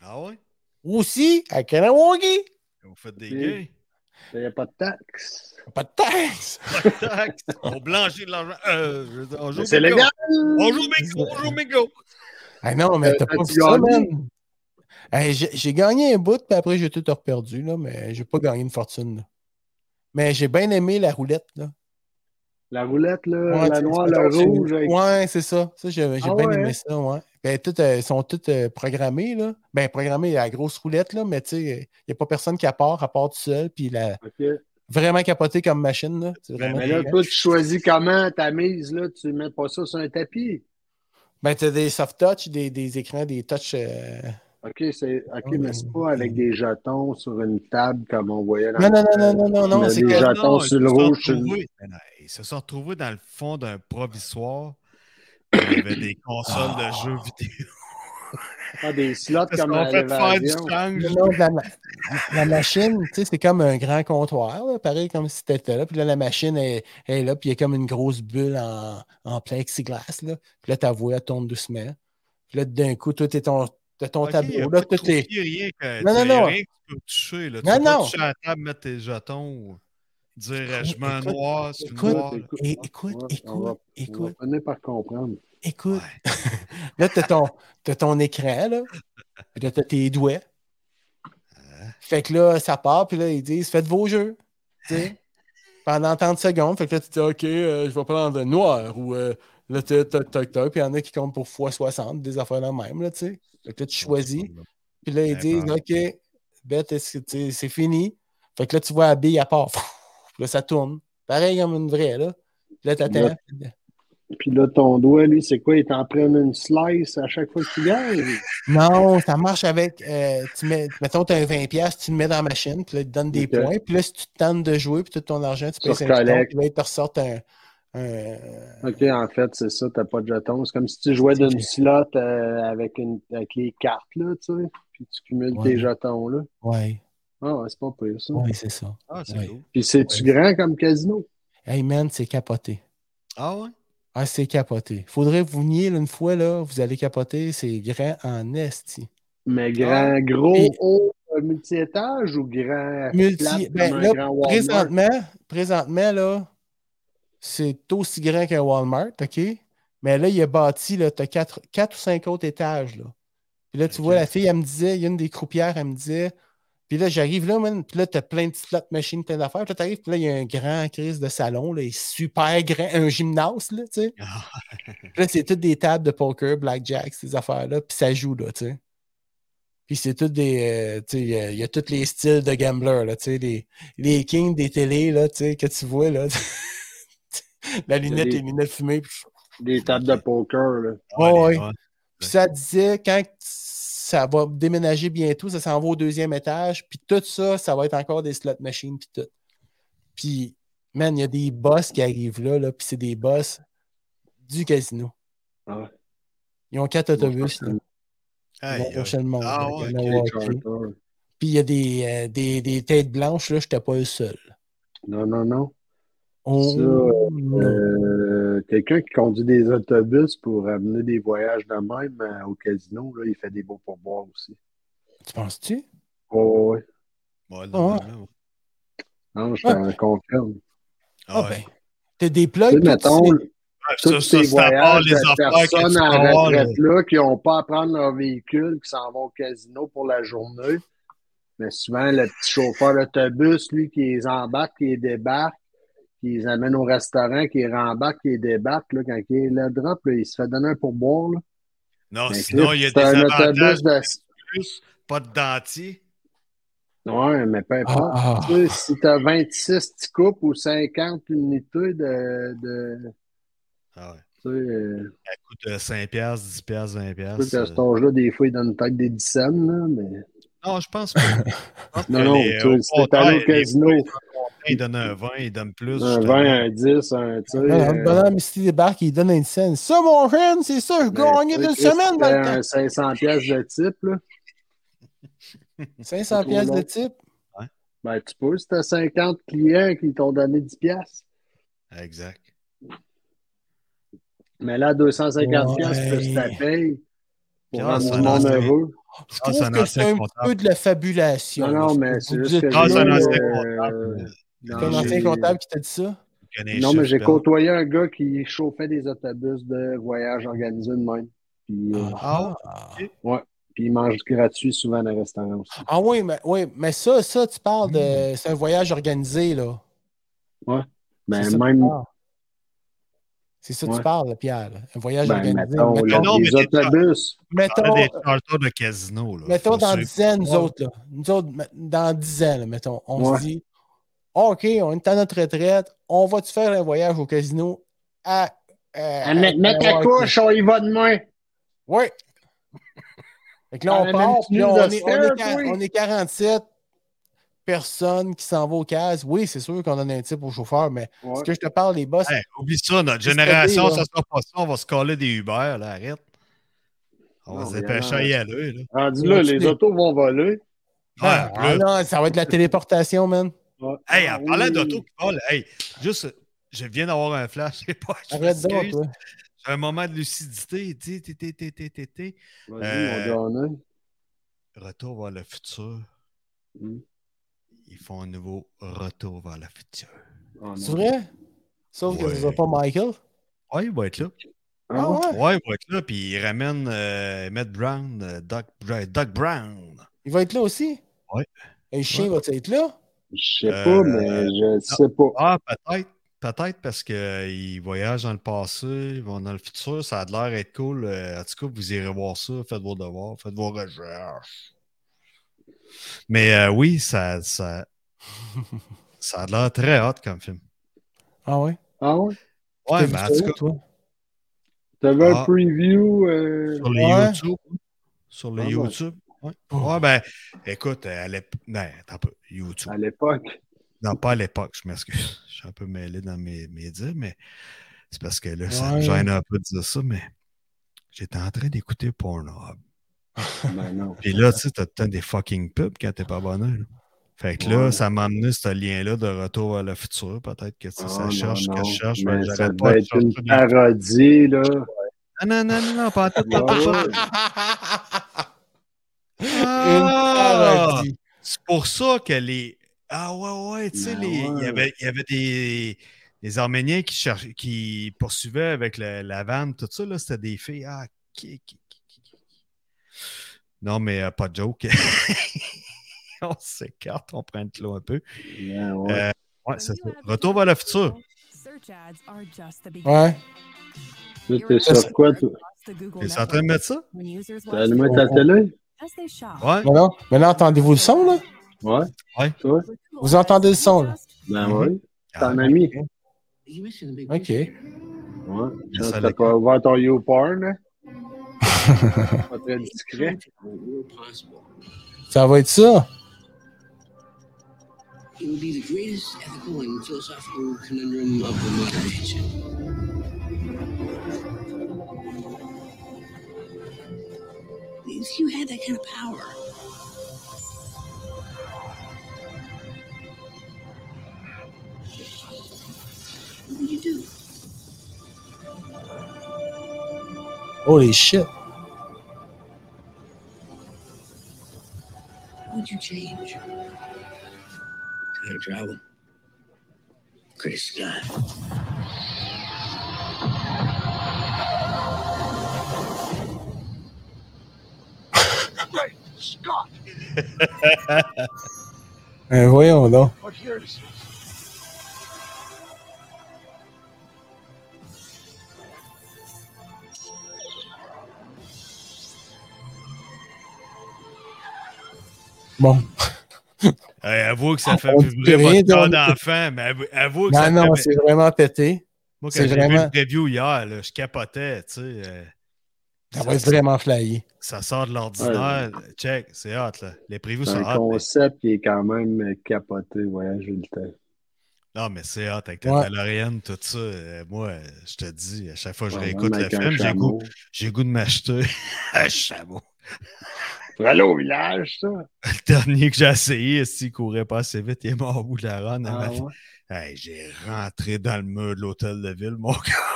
Ah ouais? aussi à Kanawagi. Vous faites des gains? il n'y a pas de taxe. Pas de taxe. Pas de taxe. On blanchit de l'argent. Euh, C'est légal! On joue bingo, on joue au bingo. Ah non, mais Euh, t'as pas as-tu vu ça, man. Hey, j'ai gagné un bout, puis après, j'ai tout reperdu, là, mais j'ai pas gagné une fortune. là. Mais j'ai bien aimé la roulette. Là. La roulette, là, Ouais, la tu- noire, tu- le tu- rouge. avec- Ouais, c'est ça. Ça, j'ai Ah bien ouais, aimé hein? ça, ouais. Ben, toutes, euh, ils sont toutes euh, programmées, là. Ben, programmées à la grosse roulette, là, mais tu sais, il n'y a pas personne qui part, à part tout seul, puis la... Vraiment capoté comme machine, là. Ben, Mais là, toi, tu choisis comment ta mise, là, tu mets pas ça sur un tapis? Ben, t'as des soft touch, des, des écrans, des touch. euh, OK, c'est OK, Ouais. mais c'est pas avec des jetons sur une table comme on voyait dans Non, non, le- non, non, non, non, Mais c'est des jetons Non, sur le rouge. sur non, non, Ils se sont retrouvés dans le fond d'un provisoire. Il y avait des consoles de jeux vidéo. Ah, des slots Parce comme à fait faire du change. Non, non, la, ma- la machine, tu sais, c'est comme un grand comptoir, là, pareil comme si t'étais là. Puis là, la machine est, est là, puis il y a comme une grosse bulle en, en plexiglas, là. Puis là, ta voix, elle tourne doucement. Puis là, d'un coup, tout est ton, t'as ton Ok, il y a tableau, là, de tout est... croupier, rien que, Non, tu non, non. rien que tu peux toucher. Là. Tu Non, peux non. toucher à la table, mettre tes jetons ou dire euh, je mets un Écoute, noir sur le écoute, noir. Écoute, écoute, Ouais, on va- écoute, On va écoute, par comprendre. écoute. là, t'as ton, t'as ton écran, là. Puis là, t'as tes doigts. Fait que là, ça part, puis là, ils disent faites vos jeux. tu sais. Pendant 30 secondes. Fait que là, tu dis OK, euh, je vais prendre le noir. Ou euh, là, tu toc, toc, toc. Puis il y en a qui comptent pour x60, des affaires là même, là, tu sais. Fait que là, tu choisis. Puis là, ils disent. OK, bête, c'est fini? Fait que là, tu vois la bille, à part. Puis là, ça tourne. Pareil comme une vraie, là. Puis là, t'attends. Puis là, ton doigt, lui, c'est quoi? Il t'en prend une slice à chaque fois que tu gagnes? Non, ça marche avec. euh, tu mets, mettons, tu as un 20$, piastres, tu le mets dans la machine, puis là, il te donne des points. Puis là, si tu tentes de jouer, puis tout ton argent, tu payes Tu 5 jetons, recollectes. puis là, ils te ressortent un. Un- OK, en fait, c'est ça, t'as pas de jetons. C'est comme si tu jouais d'une slot euh, avec, une, avec les cartes, là, tu sais. Puis tu cumules Ouais. tes jetons, là. Ouais, Ah ouais, c'est pas pire, ça. ouais, c'est ça. Ah, c'est Ouais. cool. Puis c'est-tu grand comme casino? Hey man, c'est capoté. Ah ouais? Ah, c'est capoté. Faudrait que vous veniez une fois, là, vous allez capoter, c'est grand en esti. Mais grand, gros, Puis- haut, euh, multi-étage ou grand Multi. Ben comme un là, grand présentement, présentement, là, c'est aussi grand qu'un Walmart, OK? Mais là, il a bâti, là, t'as quatre, quatre ou cinq autres étages, là. Puis là, tu vois, la fille, elle me disait, il y a une des croupières, elle me disait, puis là, j'arrive là, man, puis là, t'as plein de slot machines, plein d'affaires. Puis là, t'arrives, puis là, il y a un grand crise de salon, là, il est super grand, un gymnase, là, tu sais. Ah, Puis là, c'est toutes des tables de poker, blackjack, ces affaires-là, puis ça joue, là, tu sais. Puis c'est toutes des. euh, tu sais, il y a- il y, a tous les styles de gambler, là, tu sais, les, les kings des télés, là, tu sais, que tu vois, là. La lunette, des- les lunettes fumées. Puis, Des tables de poker, là. Oh, ouais. puis ça disait, quand ça va déménager bientôt, ça s'en va au deuxième étage, puis tout ça, ça va être encore des slot machines, puis tout. Puis, man, il y a des boss qui arrivent là, là puis c'est des boss du casino. Ah ouais. Ils ont quatre autobus, là. Ils vont monde. Ah ouais. Puis il y a des, euh, des, des têtes blanches, là, je n'étais pas le seul. Non, non, non. Oh. Euh, Quelqu'un qui conduit des autobus pour amener des voyages de même euh, au casino, là, il fait des beaux pourboires aussi. Tu penses-tu? Oh, ouais. Ouais, Ah normalement, Non, je t'en confirme. Ah, Ah, ouais. ben. T'as des Tu plugs. mettons, tu- Ouais, tous ça, ces voyages les de personnes en là, qui n'ont pas à prendre leur véhicule, qui s'en vont au casino pour la journée. Mais souvent, le petit chauffeur d'autobus, lui, qui les embarque, qui les débarque, qui les amène au restaurant, qui les rembarque, qui les débarque, là, quand il est le drop, là, il se fait donner un pourboire. Là. Non, Mais sinon, il y a des un avantages autobus de... plus, pas de dentier. Ouais, mais peu importe. Ah, ah. Tu sais, si tu as 26 petits coupes ou 50 unités de. de Ah ouais. tu sais, euh, Ça coûte euh, 5 piastres, 10 piastres, 20 je sais piastres. qu'à cet âge-là, des fois, ils donnent peut-être des dizaines, là, mais. Non, je pense pas. Non, non, les- tu au sais, si t'es allé au casino, fois, Ils donnent un 20, ils donnent plus. un justement. 20, un 10, un. Tu sais, Non, non, euh, le bonhomme, s'il débarque, il donne une scène. Ça, mon frère, c'est ça, je ben, gagnais d'une Chris, semaine dans le un temps. 500 pièces de type, là. 500 trop pièces de type. Ben, tu peux, si t'as 50 clients qui t'ont donné 10 pièces. Exact. Mais là, 250 Ouais. pièces plus ta paye pour Ah, rendre c'est du un monde heureux. Je Ah, c'est trouve que c'est un peu de la fabulation. Non, non, mais c'est juste que Ah, je c'est un dis, ancien comptable. C'est un ancien comptable qui t'a dit ça? Non, mais j'ai Ben. côtoyé un gars qui chauffait des autobus de voyage organisés de même. Puis, euh, Ah, Ah. puis il mange gratuit souvent dans les restaurants aussi. Ah oui, mais, oui, mais ça, ça, tu parles de. C'est un voyage organisé, là. Ben, c'est ça que même, tu parles. C'est ça que Ouais. tu parles, Pierre. là. Un voyage ben, organisé. mettons, mettons, là, non, les autobus. Mettons, a des charters de casino. Là. mettons dans suivre. 10 ans, nous Ouais. autres, là. Nous autres, dans 10 ans, là, mettons, on Ouais. se dit OK, on est à notre retraite, on va-tu faire un voyage au casino à. Ah, mets ta couche, on y va demain. Oui. Fait que là, on T'en part, puis là, on est, on, est, spare, quar- toi? on est 47 personnes qui s'en vont au case. Oui, c'est sûr qu'on donne un type au chauffeur, mais Ouais. ce que je te parle, les boss, Hey, oublie ça, notre génération, ça sera pas ça. On va se coller des Uber, là, arrête. On va se dépêcher à y aller. Rendu là, les autos vont voler. ah, Ouais, plus. non, ça va être la téléportation, man. Ouais. Hey, Ah en parlant oui. d'auto qui vole, hey, juste, je viens d'avoir un flash, je sais pas, je Arrête donc, toi. J'ai un moment de lucidité, tu sais, Euh. Retour vers le futur. Hmm. Ils font un nouveau retour vers le futur. Oh, non. C'est vrai? Sauf que ce sera pas Michael? Ouais, il va être là. Ah ouais? Ouais, il va être là, puis il ramène euh, Matt Brown, euh, Doc, Brown. Il va être là aussi? Ouais. Et le chien Ouais. va être là? Je sais Euh, pas, mais je sais pas. Ah, peut-être. Peut-être parce qu'ils voyagent dans le passé, ils vont dans le futur. Ça a l'air d'être cool. Euh, En tout cas, vous irez voir ça. Faites vos devoirs, faites vos recherches. Mais euh, oui, ça, ça, ça a l'air très hot comme film. Ah ouais? Ah ouais? Ouais, mais en tout cas, toi? T'avais Ah. un preview. euh, sur les Ouais. YouTube. Sur les Ah. YouTube. Ouais. ouais, ben, écoute, à l'époque. Ben, attends un peu. YouTube. à l'époque. Non, pas à l'époque, je m'excuse. Je suis un peu mêlé dans mes, mes dires, mais c'est parce que là, ça me Ouais. gêne un peu de dire ça, mais j'étais en train d'écouter Pornhub. Ben non. Puis là, tu sais, t'as temps des fucking pubs quand t'es pas abonné. là. Fait que là, Ouais. ça m'a amené ce lien-là de retour à le futur. Peut-être que ça non, cherche, que non. je cherche, Mais j'arrête pas de une parodie, là. Non, non, non, non, non, pas en tout, Une Ah! parodie. C'est pour ça que les. Ah ouais, ouais, tu sais, Ben les... il, y avait, il y avait des, des Arméniens qui, cherchaient, qui poursuivaient avec le- la vanne, tout ça, là, c'était des filles. Ah, qui, qui, qui, qui, qui. Non, mais euh, pas de joke. on s'écarte, on prend le un peu. Ben ouais. Euh, ouais, c'est ça. Retour vers le futur. Ouais. T'es sur quoi, toi? T'es en train de mettre ça? T'as allumé ta télé? Ouais. Maintenant, maintenant entendez-vous le son, là? Ouais. Toi? Vous entendez le son, là? Ben oui. T'en as mis. OK. Ouais. Ça, T'as pas ouvert ton YouPorn, hein? Pas très discret. Ça va être ça. It would be the greatest ethical and philosophical conundrum of the modern age. If you had that kind of power, what would you do? Holy shit. What would you change? Time travel. Chris Scott. Ben, voyons donc. Bon. Hey, avoue que ça fait On cœur donc. d'enfant, mais avou- avoue que ça Non, non, c'est vraiment pété. Moi, c'est quand j'ai vu vraiment- le preview hier, là, je capotais, tu sais. Ça va être vraiment flyé. ça sort de l'ordinaire. Check, c'est hot, là. Les previews C'est sont un hot. mais- concept qui est quand même capoté, voyager le temps. Non, mais c'est hot avec la Ouais. DeLorean, tout ça. Euh, moi, je te dis, à chaque fois que je réécoute le un film, j'ai goût, goût de m'acheter un chameau. Aller au village, ça? Le dernier que j'ai essayé, s'il courait pas assez vite, il est mort au bout de la run. elle Ah, m'a fait- ouais. Hey, j'ai rentré dans le mur de l'hôtel de ville, mon gars.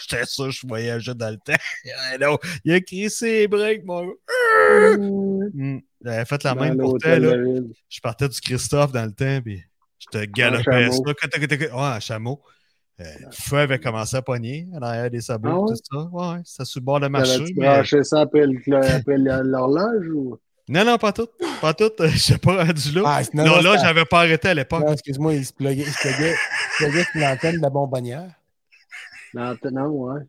J'étais sûr je voyageais dans le temps. Et là, il a crié ses breaks, mon gars. Mm. J'avais fait la Dans même pour toi, là. Je partais du Christophe dans le temps, puis je te galopais ça. un chameau. Euh, le feu avait commencé à pogner en arrière des sabots, Ah ouais? tout ça. Ouais, ouais, ça sur le bord de marché. T'avais-tu Mais... ça après l'horloge ou? Non, non, pas tout. Pas tout. Je sais pas rendu là. Ah, non, non, là, j'avais pas arrêté à l'époque. Non, excuse-moi, il se pluguait, il se pluguait, il se pluguait sur l'antenne de la bonbonnière. Non, t- non, ouais.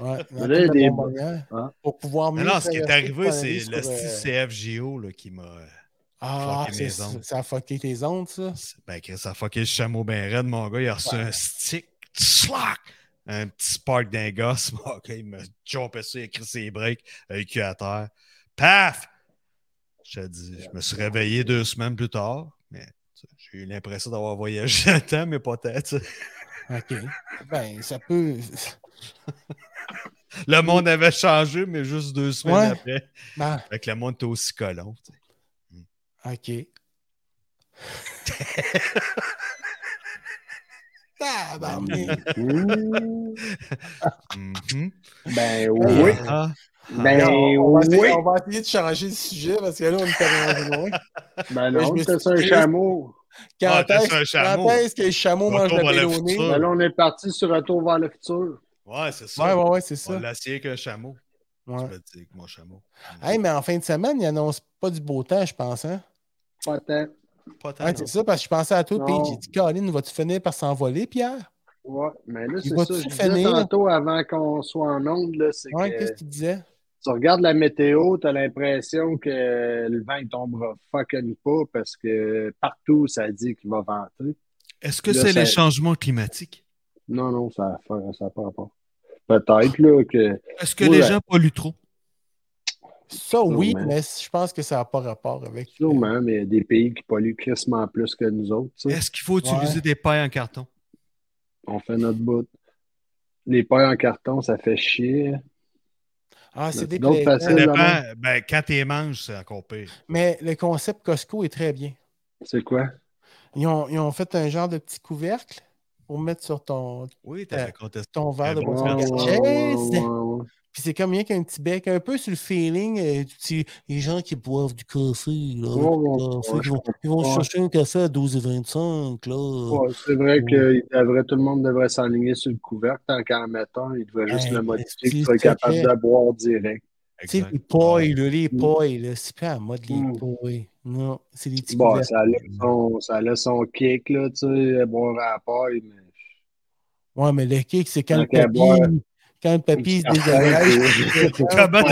Là, des- bonbonnière. Ah. Pour pouvoir mieux. Non, non, ce qui est arrivé, c'est le euh, style CFGO là, qui m'a. Ah, fucké c'est- mes ondes. ça a fucké tes ondes, ça? Ben, Chris, ça a fucké le chameau ben raide, mon gars. Il a reçu un stick. Slack! Un petit spark d'un gosse. Mon gars, il m'a jumpé ça, il a écrit ses breaks, avec le cul à terre. Paf! Je te dis, je me suis réveillé deux semaines plus tard, mais j'ai eu l'impression d'avoir voyagé un temps, mais pas tant. OK. Ben, ça peut. Le monde avait changé, mais juste deux semaines Ouais. après. Ben, Fait que le monde était aussi colon. OK. Mmh. Mhm. Ben oui. Ah, Ben on, va essayer, oui. on va essayer de changer de sujet parce que là, on est arrivé loin. Ben non, c'est un chameau. Quand Ah, est-ce un que le chameau mange Retour la vers le futur. Ben là, on est parti sur Retour vers le futur. ouais, c'est ça. Ouais, ouais, ouais, c'est ça. l'a essayé avec un chameau. Ouais. Avec mon chameau. Hey, mais en fin de semaine, il annonce pas du beau temps, je pense. Hein? Pas tant. Pas tant. Ouais, c'est ça, parce que je pensais à toi, puis j'ai dit, Caroline, vas-tu finir par s'envoler, Pierre? Ouais, mais là, c'est ça. Je disais finir? tantôt avant qu'on soit en onde, là, c'est Ouais, que qu'est-ce que tu disais? Tu regardes la météo, tu as l'impression que le vent il tombera fucking pas parce que partout, ça dit qu'il va venter. Est-ce que c'est ça- les changements climatiques? Non, non, ça n'a pas rapport. Peut-être là, que. Est-ce que Ouais. les gens polluent trop? Ça, oui, Sûrement. mais je pense que ça n'a pas rapport avec. Sûrement, mais il y a des pays qui polluent crissement plus que nous autres. Est-ce qu'il faut utiliser Ouais. des pailles en carton? On fait notre bout. Les pailles en carton, ça fait chier. Ah, c'est Ça C'est dépend. Ben, quand tu les manges, c'est encore pire. Mais le concept Costco est très bien. C'est quoi? Ils ont, ils ont fait un genre de petit couvercle pour mettre sur ton, Oui, Euh, ton verre de bon boisson Ouais, Puis c'est comme rien qu'un petit bec, un peu sur le feeling, euh, du petit- les gens qui boivent du café, là, Ouais, ouais, du café, ouais, ils vont, ils vont ouais. chercher un café à 12,25, là. Ouais, c'est vrai que il devrait- tout le monde devrait s'aligner sur le couvercle tant qu'en mettant, il devrait juste le modifier, qu'il soit capable de boire direct. Tu sais, les là, les Mm. là, c'est pas à mode, les Mm. pailles. Non, c'est des petits Bon, ça a son, ça a son kick, là, tu sais, boire à la paille, mais. Ouais, mais le kick, c'est quand le. Quand le papy se que- Comment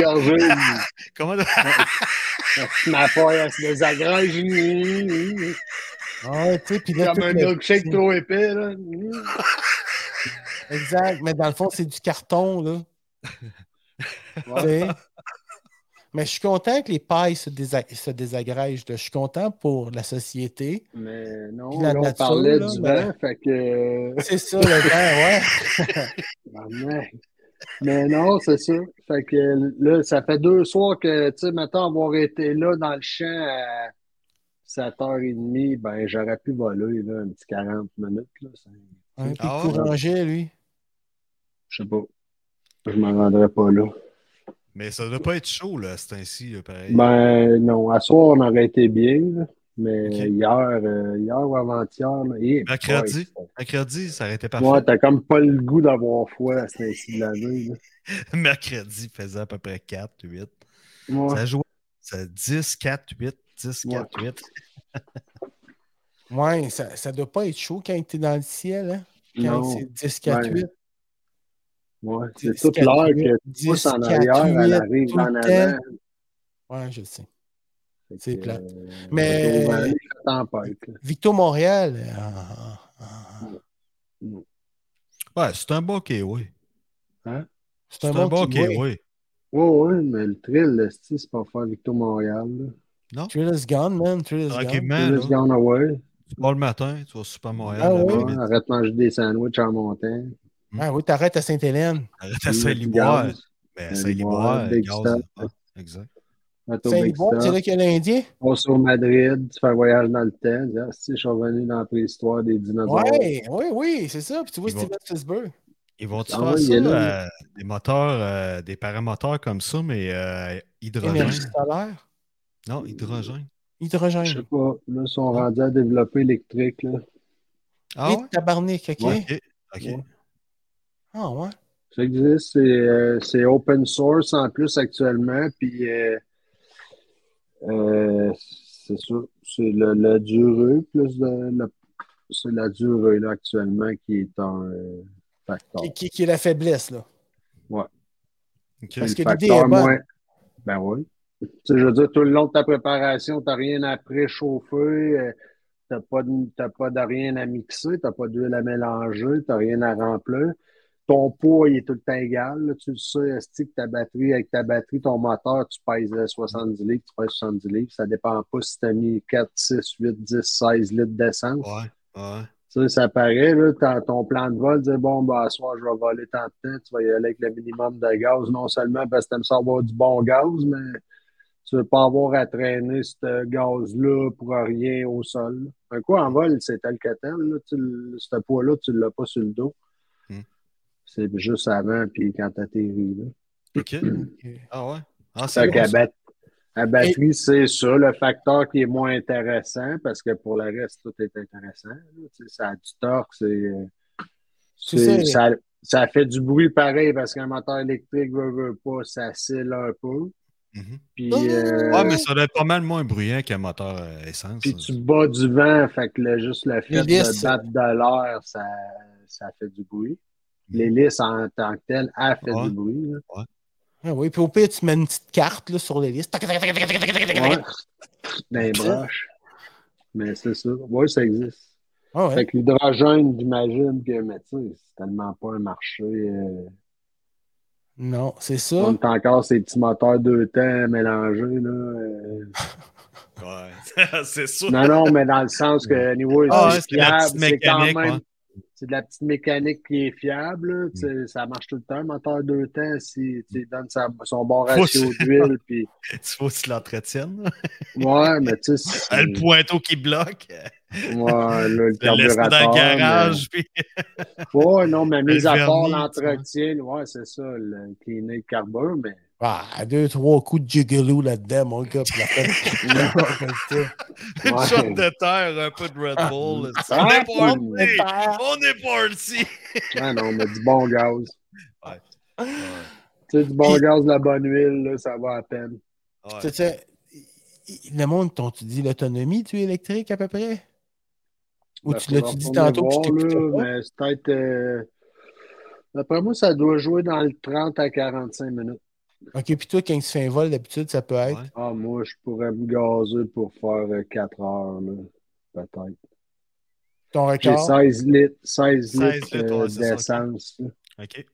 gorgée, Comment ma paille, elle se désagrège. Ah, tu sais, puis là, Comme un le- milkshake trop épais, là. Exact, mais dans le fond, c'est du carton, là. Mais je suis content que les pailles se, désa- se désagrègent. Je suis content pour la société. Mais non, la là, on nature, parlait là, du mais- vent, fait que. C'est ça, le vent, ouais. Tabarnak. Mais non, c'est ça. Fait que là, ça fait deux soirs que, tu sais, maintenant avoir été là dans le champ à 7h30, ben, j'aurais pu voler, là, un petit 40 minutes, là. Ça- puis Ah ouais? lui. Je sais pas. Je m'en rendrai pas là. Mais ça doit pas être chaud, là, c'est ainsi, pareil. Ben, non. À soir, on aurait été bien. Mais hier, euh, hier ou avant-hier, eh, Mercredi? boy, Mercredi, ça aurait été Moi, parfait. t'as comme pas le goût d'avoir froid à ce temps-ci de l'année. Mercredi il faisait à peu près 4, 8. Ouais. Ça jouait ça 10, 4, 8, 10, 4, 8. Ouais, ça, ça doit pas être chaud quand t'es dans le ciel, hein? Quand c'est 10, 4, Ouais. 8. Ouais, c'est 10, toute 4, l'heure 8, que tu 10, pousses en 4, arrière, elle 8, arrive en le avant. Ouais, je sais. Fait C'est plate. euh, Mais-. Victo Montréal. ah, ah, Ouais, c'est un bon KO. oui. c'est C'est un un bon. KO. oui. Ouais, ouais, mais le thrill, là, c'est pas faire Victor Montréal, là. Thrill is gone, man. Thrill is gone. Tranquillement, Thrill là, is gone away. tu pars le matin, tu vas au Super Montréal. Ah ouais? Ouais, arrête de manger des sandwichs en montagne. Ah oui, t'arrêtes à Sainte-Hélène. Arrête à Saint-Liboire. Ben, Saint-Liboire, exact. Saint-Liboire, c'est là qu'il y a l'Indien. On sur Madrid, tu fais un voyage dans le temps. Tu ah, si, je suis revenu dans la préhistoire des dinosaures. Ouais, oui, oui, c'est ça. Puis tu vois Steven Spielberg. Ils vont-tu Ah faire ça, euh, des moteurs, euh, des paramoteurs comme ça, mais euh, hydrogène? Énergie solaire? Non, hydrogène. Je Hydrogène. sais pas. Là, ils sont rendus à développer électrique. Là. Ah Et ouais? tabarnak, OK? Ok. Ouais. Ah ouais. Ça existe, c'est euh, c'est open source en plus actuellement. Puis, euh, euh, c'est ça. C'est le, la durée plus de. le- c'est la durée là, actuellement qui est un euh, facteur. Qui, qui- qui est la faiblesse, là. Ok. Parce que l'idée est bonne. moins- Ben oui. Tu sais, je veux dire, tout le long de ta préparation, tu n'as rien à préchauffer, euh, t'as pas de, t'as pas de rien à mixer, tu n'as pas d'huile à mélanger, tu n'as rien à remplir. Ton poids, il est tout le temps égal. là. Tu le sais, que ta batterie, avec ta batterie, ton moteur, tu pèses euh, 70 litres, tu pèses 70 livres. Ça dépend pas si tu as mis 4, 6, 8, 10, 16 litres d'essence. Ouais, ouais. Tu sais, ça paraît, là, ton plan de vol, dire bon, ben, à soir, je vais voler tant de temps, tu vas y aller avec le minimum de gaz, non seulement parce que t'aimes ça avoir du bon gaz, mais tu veux pas avoir à traîner ce gaz-là pour rien au sol. Un coup, en vol, c'est tel que tel, là, tu ce poids-là, tu l'as pas sur le dos. C'est juste avant, puis quand t'atterris, là. OK. Ah ouais? Ah, c'est Fait bon, bat- à batterie, c'est ça, le facteur qui est moins intéressant, parce que pour le reste, tout est intéressant. Ça a du torque, c'est. euh, ça. ça, fait du bruit pareil, parce qu'un moteur électrique veut, veut pas, ça scelle un peu. Mhm. Puis, Oh! euh, Ouais, mais ça doit être pas mal moins bruyant qu'un moteur euh, essence. puis tu bats du vent, fait que le- juste le fait de battre de l'air, ça, ça fait du bruit l'hélice en tant que telle, a fait du bruit. Là. Ah oui, puis au pire, tu mets une petite carte là, sur l'hélice. Ouais. Dans les broches. Mais c'est ça. Oui, ça existe. Ah ouais. Fait que l'hydrogène, j'imagine que mais c'est tellement pas un marché. Euh. Non, c'est ça. On a encore ces petits moteurs deux temps mélangés. Là, euh. ouais, c'est sûr. Non, non, mais dans le sens que niveau ah, c'est quand même. C'est de la petite mécanique qui est fiable, sais, Ça marche tout le temps, un moteur deux temps, si tu lui donnes sa- son bon ratio d'huile, puis. Il faut l'entretiennes. là. Ouais, mais tu sais. Le pointeau qui bloque. Ouais, là, le laisses dans carburateur. le mais- garage. Puis... Ouais, non, mais mis à part l'entretien, ouais, c'est ça, le cleaner le carbure, mais. Ah, deux, trois coups de gigolo là-dedans, mon gars. Puis la. Une Ouais. shot de terre, un peu de Red Bull. On Ah, est parti! On est parti! Ah non, mais du bon gaz. Ouais. Tu sais, du bon gaz, de la bonne huile, là, ça va à peine. Ouais. Tu sais, le monde, t'ont- tu dis l'autonomie, tu es électrique à peu près? Ou Ben, tu l'as-tu dit tantôt, c'est peut-être. euh, D'après moi, ça doit jouer dans le 30 à 45 minutes. Ok, puis toi, quand tu fais un vol, d'habitude, ça peut être? Ouais. Ah, moi, je pourrais me gazer pour faire euh, 4 heures, là. Peut-être. Ton J'ai record? 16 litres, 16 16 litres litres, euh, d'essence. OK.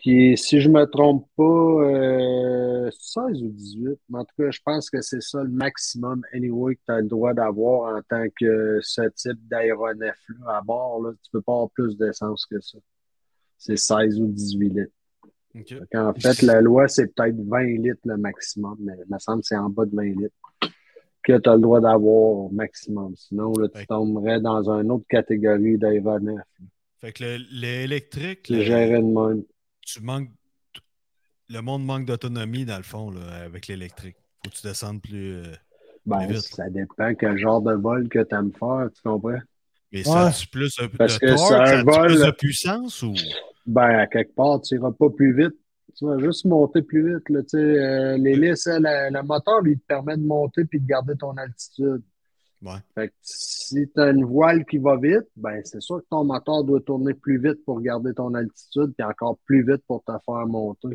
Qui, si je me trompe pas, euh, 16 ou 18. Mais en tout cas, je pense que c'est ça le maximum, anyway, que tu as le droit d'avoir en tant que ce type d'aéronef-là à bord. Là. Tu peux pas avoir plus d'essence que ça. C'est 16 ou 18 litres. OK. En fait, la loi, c'est peut-être 20 litres le maximum, mais il me semble que c'est en bas de 20 litres que tu as le droit d'avoir au maximum. Sinon, là, tu tomberais dans une autre catégorie là. Fait que le- l'électrique, le- géré de même. tu manques. Le monde manque d'autonomie, dans le fond, là, avec l'électrique. Faut que tu descendes plus. euh, Ben, vite. ça dépend quel genre de vol que tu aimes faire, tu comprends? Mais ça a-tu plus de, Parce que torque? Ça vol- plus de puissance ou? Ben, à quelque part, tu iras pas plus vite. Tu vas juste monter plus vite. Là, euh, L'hélice, la- le moteur, lui, te permet de monter puis de garder ton altitude. Ouais. Fait que si tu as une voile qui va vite, ben c'est sûr que ton moteur doit tourner plus vite pour garder ton altitude, puis encore plus vite pour te faire monter.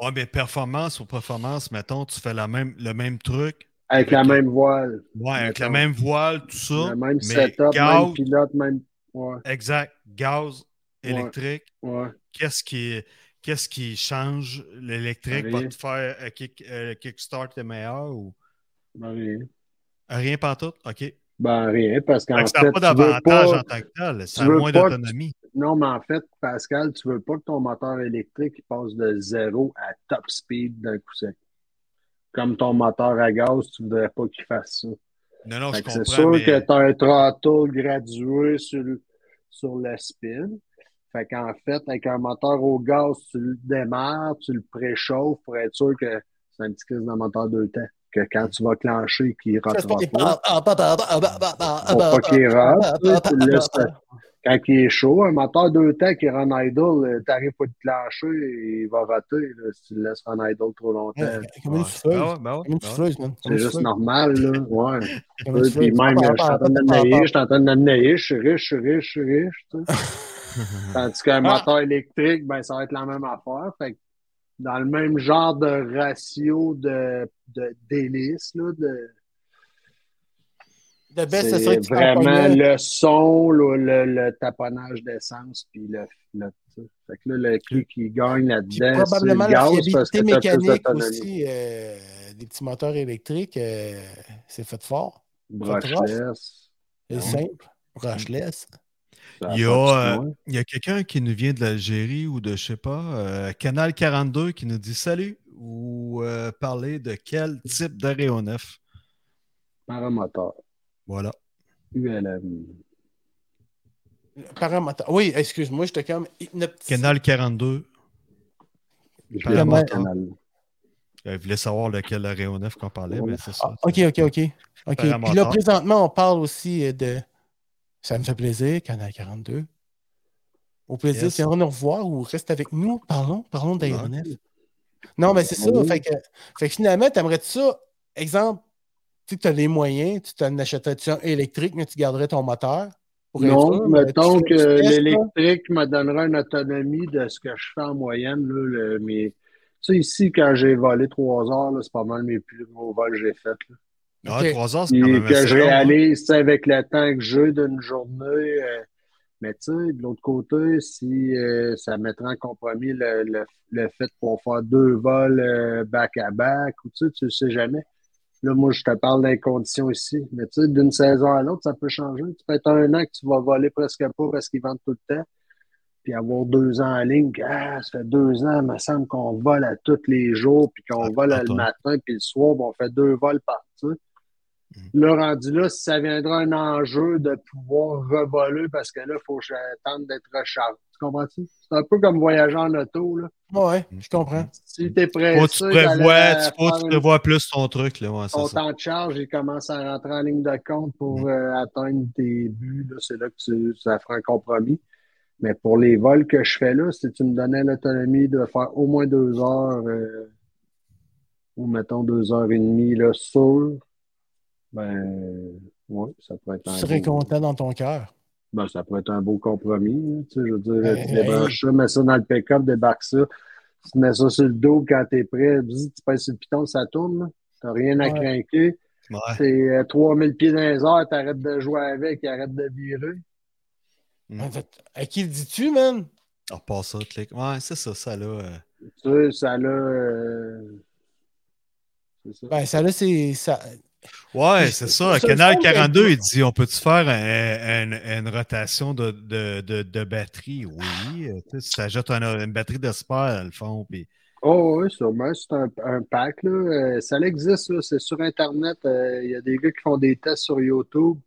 Ouais, mais performance ou performance, mettons, tu fais la même, le même truc. Avec la même voile, Ouais, avec la même voile, tout ça. le même setup, gaz, même pilote, même. Ouais, exact. Gaz, électrique. ouais. Qu'est-ce qui, qui change? L'électrique Rien. te faire euh, kick, euh, kickstart est meilleur ou? Ben, rien. rien pantoute? OK. Ben, rien, parce qu'en Fait ça n'a pas d'avantage pas- en tant que tel. Ça a moins pas d'autonomie. Non, mais en fait, Pascal, tu veux pas que ton moteur électrique passe de zéro à top speed d'un coup sec. Comme ton moteur à gaz, tu voudrais pas qu'il fasse ça. Non, non, Fait je que c'est comprends. sûr mais... que tu as un throttle gradué sur, le- sur le spin. Fait qu'en fait, avec un moteur au gaz, tu le démarres, tu le préchauffes pour être sûr que c'est un petit crise de moteur deux temps. Que quand tu vas clencher, qu'il ne rotera pas. Pour pas qu'il rate, tu sais, tu le laisses- quand il est chaud, un moteur deux temps qui run idle, tu n'arrives pas de clencher, il va rater là, si tu le laisses run idle trop longtemps. Ouais, Comme une souffleuse. C'est juste normal, là. Ouais. Comme une Ouais, Puis même, je suis en train de nailler, je suis en train de nailler, je suis riche, je suis riche, je suis riche, tu sais. Tandis qu'un moteur électrique, ben, ça va être la même affaire. Fait que dans le même genre de ratio de, de d'hélice, là, de, Best, c'est ça vraiment le son, le, le taponnage d'essence, puis le, le. Fait que là, le clé qui gagne là-dedans, c'est probablement le la gaz parce que plus mécanique aussi euh, des petits moteurs électriques, euh, c'est fait fort. Brushless. C'est simple. Brushless. Il y a, euh, il y a quelqu'un qui nous vient de l'Algérie ou de, je sais pas, euh, Canal 42 qui nous dit salut ou euh, parler de quel type d'aéronef? Paramoteur. Voilà. ULM. Oui, excuse-moi, j'étais comme hypnotisé. Canal 42. Je l'ai Paramoteur. pas, canal. Euh, Il voulait savoir lequel aéronef qu'on parlait, mais c'est ça. Ah, ok, ok, ok. ok. Puis là, présentement, on parle aussi euh, de. Ça me fait plaisir, Canal 42. Au plaisir, Yes. si on nous revoir ou reste avec nous, parlons, parlons d'aéronef. Non, mais c'est ça. Oui. Fait que, fait que finalement, t'aimerais-tu ça? Exemple, tu que as les moyens, tu t'en achèterais-tu un électrique, mais tu garderais ton moteur? Non, mettons que l'électrique me donnera une autonomie de ce que je fais en moyenne. Là, le- mais, tu sais, ici, quand j'ai volé trois heures, là, c'est pas mal mes plus gros vols que j'ai faits. là. Ah, trois heures, c'est quand même que assez je hein. réalise, sais, avec le temps que j'ai d'une journée. euh, mais tu sais, de l'autre côté, si euh, ça mettrait en compromis le, le, le fait qu'on faire deux vols euh, back-à-back, ou tu sais, tu le sais jamais. Là, moi, je te parle des conditions ici. Mais tu sais, d'une saison à l'autre, ça peut changer. Tu peux être un an que tu vas voler presque pas parce qu'ils vendent tout le temps. Puis avoir deux ans en ligne, ah, ça fait deux ans, il me semble qu'on vole à tous les jours, puis qu'on Ah, vole le matin, puis le soir, on fait deux vols par tu sais. Là, rendu là, si ça viendra un enjeu de pouvoir revoler parce que là, il faut que j'attende d'être rechargé. Tu comprends-tu? C'est un peu comme voyager en auto, là. Ouais, je comprends. Si t'es pressé, Faut tu d'aller prévois, tu, faut tu une- prévois plus ton truc, là. Ouais, ton ça. temps de charge, il commence à rentrer en ligne de compte pour euh, atteindre tes buts. C'est là que tu, ça fera un compromis. Mais pour les vols que je fais là, si tu me donnais l'autonomie de faire au moins deux heures, euh, ou mettons deux heures et demie, là, sûr, ben, ouais, ça pourrait être Tu un serais beau- content dans ton cœur. ben, ça pourrait être un beau compromis. hein, tu sais, je veux dire, Ben, tu débranches ça, mets ça dans le pick-up, débarque ça. Tu mets ça sur le dos quand t'es prêt. Tu pèses sur le piton, ça tourne. là. T'as rien à Ouais. craquer. Ouais. C'est euh, 3000 pieds dans les airs, t'arrêtes de jouer avec, arrête de virer. Mm. À qui le dis-tu, man? On repasse ça, clic. Ouais, c'est ça, ça, là. euh. Tu sais, ça l'a. euh, C'est ça. Ben, ça là, c'est. Ça... Ouais, c'est ça. Canal je trouve 42, que- il dit on peut-tu faire un- un- une rotation de, de, de, de batterie? Oui. euh, Tu sais, ça ajoute un- une batterie de spare, dans le fond. Puis... Oh, oui, sûrement. C'est un, un pack. Là. Euh, ça existe. C'est sur Internet. Euh, Il y a des gars qui font des tests sur YouTube.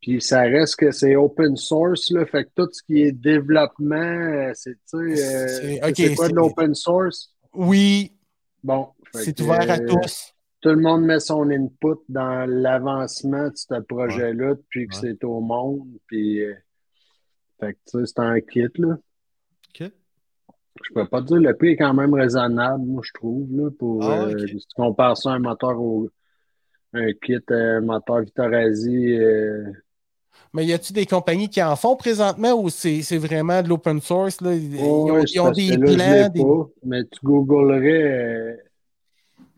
Puis ça reste que c'est open source. Là. Fait que tout ce qui est développement, c'est, tu sais, euh, C'est- c'est ok, quoi de l'open source? Oui, Bon. c'est ouvert à euh, tous. Tout le monde met son input dans l'avancement de ce projet-là depuis que Ouais. c'est au monde. Puis, euh, fait que, tu sais, c'est un kit, là. OK. Je peux pas te dire, le prix est quand même raisonnable, moi, je trouve, là, pour, Ah, euh, si tu compares ça à un moteur au, un kit, euh, moteur Vitorazzi, euh, Mais y a-tu des compagnies qui en font présentement ou c'est c'est vraiment de l'open source? Là? Ils, oh, ont, ils ont des plans. des- pas, mais tu googlerais, euh,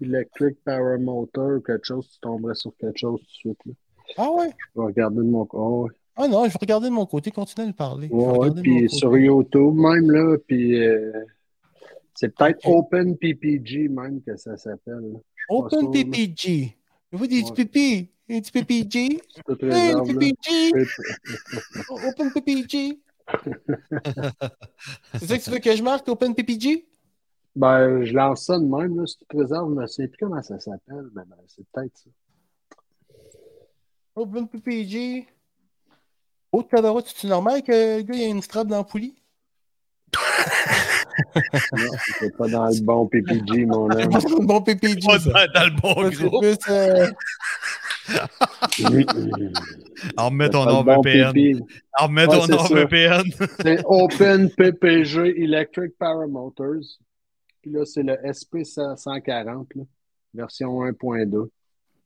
Electric Power Motor ou quelque chose, tu tomberais sur quelque chose tout de suite, là. Ah ouais? Je vais regarder de mon, oh, ouais. Ah non, je vais regarder de mon côté, continue à le parler. Ouais, de puis côté. sur YouTube même, là, puis euh, c'est peut-être Ok. Open PPG même que ça s'appelle. là. Je suis pas Open sûr, là. PPG. Vous dites Ouais. pipi. PPG. Hey. PPG. Open PPG. c'est ça que tu veux que je marque, Open PPG? Ben, je lance ça de même, là, c'est toute réserve, je ne sais plus comment ça s'appelle, mais ben, c'est peut-être ça. Open PPG. Oh, tabarouette, c'est normal que le gars il a une strap dans la poulie? Non, c'est pas dans le bon PPG, mon C'est homme. pas un bon PPG. Pas ça. dans, dans le bon groupe. plus, euh, Alors, mets ton nom le bon VPN. Alors, mets Ouais, ton nom. VPN. C'est Open PPG Electric Power Motors. Puis là, c'est le SP140, là, version 1.2.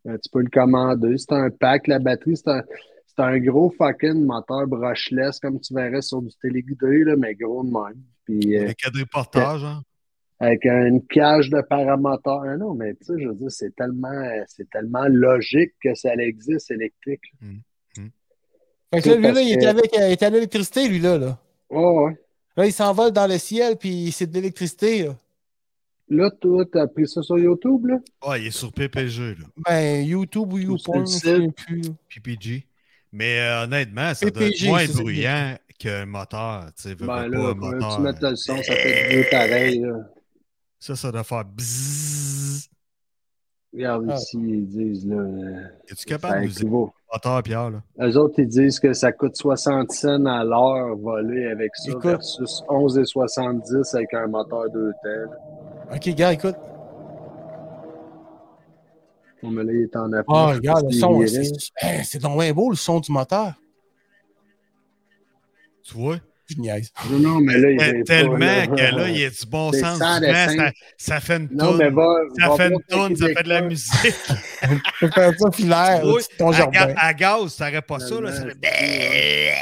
Euh, tu peux le commander. C'est un pack. La batterie, c'est un, c'est un gros fucking moteur brushless, comme tu verrais sur du téléguidé, là, mais gros de même. Puis euh, Le quadriportage, hein? avec une cage de paramoteur. Ah non, mais tu sais, je veux dire, c'est tellement, euh, c'est tellement logique que ça existe électrique. là. Fait que là, lui, là, il Parce était que- avec, il à l'électricité, lui, là. là. Ouais, ouais. Là, il s'envole dans le ciel, puis c'est de l'électricité. là. Là, toi, t'as pris ça sur YouTube, là? Ouais, il est sur PPG, là. Ben, YouTube ou YouPorn, je plus. PPG. Mais euh, honnêtement, ça doit PPG, être moins bruyant qu'un moteur. Tu sais, veux, Ben là, pas, un quand moteur. tu mets le son, ça fait du bruit pareil, là. Ça, ça doit faire bzzz. Regarde Ah. ici, ils disent, là. euh, Es-tu capable de nous dire moteur, Pierre, là? Eux autres, ils disent que ça coûte 60 cents à l'heure voler avec ça Écoute. versus 11,70 avec un moteur 2 temps. Ok, gars, écoute. Bon, mais là, il est en approche. Ah, regarde le son. C'est donc bien beau, le son du moteur. Tu vois? Je niaise. Non, non, mais là, il vient Tellement pas, que là, il y a... du bon sens. ça, ça fait une Non, mais toune. va, Ça va fait une toune, ça fait de la musique. Je peux faire ça filaire Oui, au-dessus de ton à, jardin. à gaz, t'aurais pas ça, là. Ça fait...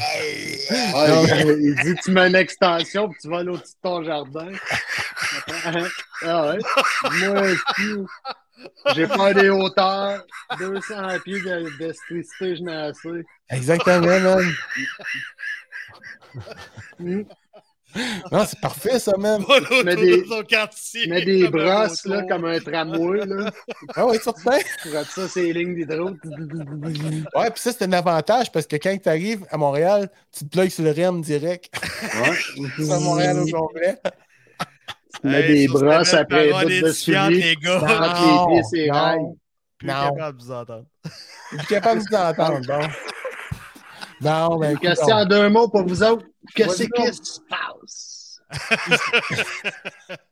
Ah, il, dit tu mets une extension puis tu vas au-dessus de ton jardin. ah ouais. Moi. J'ai pas des hauteurs. 200 pieds de- d'électricité, je n'ai assez. Exactement, man. Non, c'est parfait, ça, l'auto mets des- de quartier, Mets des brosses là, comme un tramway là, Ah ouais, certain. pour être ça, c'est les lignes d'hydro. Ouais, puis ça, c'est un avantage parce que quand tu arrives à Montréal, tu te plugues sur le REM direct. Ouais. C'est à Montréal au complet. Tu mets Hey, des brosses après les de souliers. les gars. tu Non, les pieds, c'est non. Plus Non. capable de vous entendre. Suis capable de vous entendre. Bon. Non, ben Une question en deux mots pour vous autres. Qu'est-ce Vas-y, qui se passe?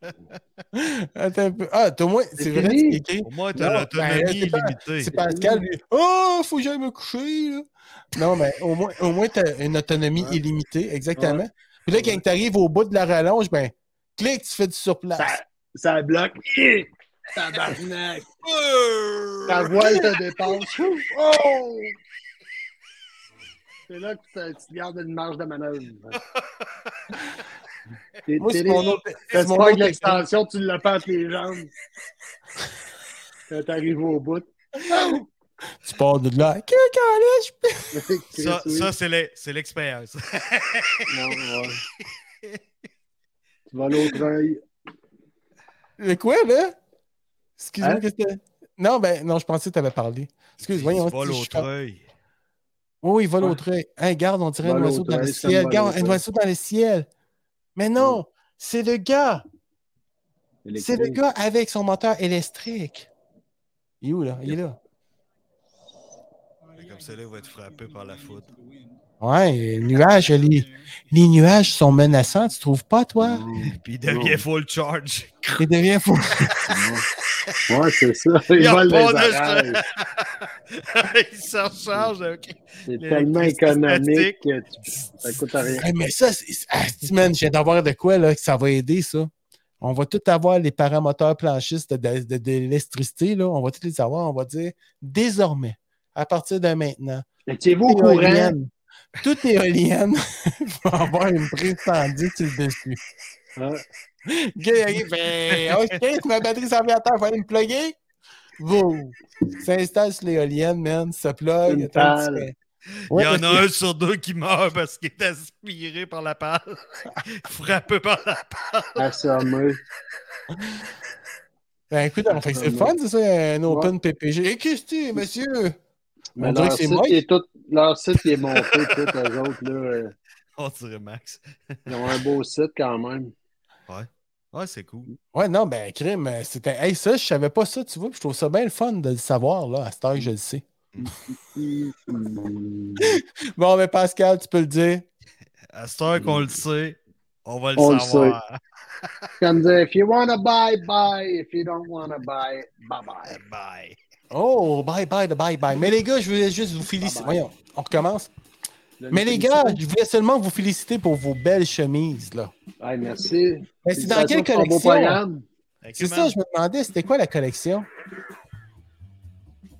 Attends un peu. Ah, t'as au moins, c'est C'est vrai, c'est. Au moins, t'as l'autonomie ben, c'est pas- illimitée. C'est Pascal, lui. Oh, faut que j'aille me coucher, là. Non, mais au moins, au moins t'as une autonomie Ouais. illimitée, exactement. Ouais. Puis là, quand tu arrives au bout de la rallonge, ben, clique, tu fais du surplace. Ça, ça bloque. Tabarnak. Ta voile te dépasse. Ouh! Oh! C'est là que tu, te gardes une marge de manœuvre. T'es- Moi, c'est t'es- mon autre. c'est T'as mon pas l'extension, tu l'as pas entre les jambes. Quand t'arrives au bout. Tu pars de là. Que! Ça, ça c'est l'e- c'est l'expérience. Ouais. Tu vas à l'autre œil. Le quoi, là? Excuse-moi, Hein? qu'est-ce que Non, ben, non, je pensais que tu avais parlé. Excuse, voyons. Tu vas l'autre œil. Oui, oui, il va Ouais. Hein, regarde, on dirait un oiseau dans le ciel. Regarde, un oiseau dans le ciel. Mais non, c'est le gars. C'est le gars avec son moteur électrique. Il est où, là? Il est là. Comme ça, là, il va être frappé par la foudre. Ouais, les nuages, les, les nuages sont menaçants, tu trouves pas, toi? Puis il devient full charge. Il devient fou. Ouais, c'est ça. Il volent repart les il se recharge avec. C'est tellement économique que tu... ça coûte rien. Hey, mais ça, c'est- ah, man, je viens d'avoir de quoi, là, que ça va aider, ça. On va tout avoir les paramoteurs planchistes de, de- de- de l'électricité, là. On va tous les avoir. On va dire, désormais, à partir de maintenant, Étiez-vous au toute courant? éolienne, toute éolienne va avoir une prise tendue sur le dessus. Il arrive, ben, OK, ma batterie s'en vient à terre, faut aller me plugger. Vous, s'installe sur l'éolienne, man, se plug. Il y en a que- un sur deux qui meurt parce qu'il est aspiré par la pâle. Frappé par la pâle. assommé. Ben écoute, c'est le fun, c'est ça, un open PPG. Et qu'est-ce que c'est, monsieur? Mais On dirait leur que c'est est tout, leur site il est monté, tout, eux autres. Là, euh, On dirait Max. ils ont un beau site quand même. Ouais, c'est cool. Ouais, non, ben, crime, c'était. Hey, ça, je savais pas ça, tu vois, puis je trouve ça bien le fun de le savoir, là, à cette heure que je le sais. Bon, ben, Pascal, tu peux le dire. À cette heure qu'on le sait, on va le On le savoir. Comme dire, if you wanna buy, buy. If you don't wanna buy, bye bye. Bye. Oh, bye bye, de bye bye. Mais les gars, je voulais juste vous féliciter. Voyons, on recommence. Mais les gars, je voulais seulement vous féliciter pour vos belles chemises, là. Ouais, merci. Mais c'est dans quelle collection? C'est ça, je me demandais, c'était quoi la collection?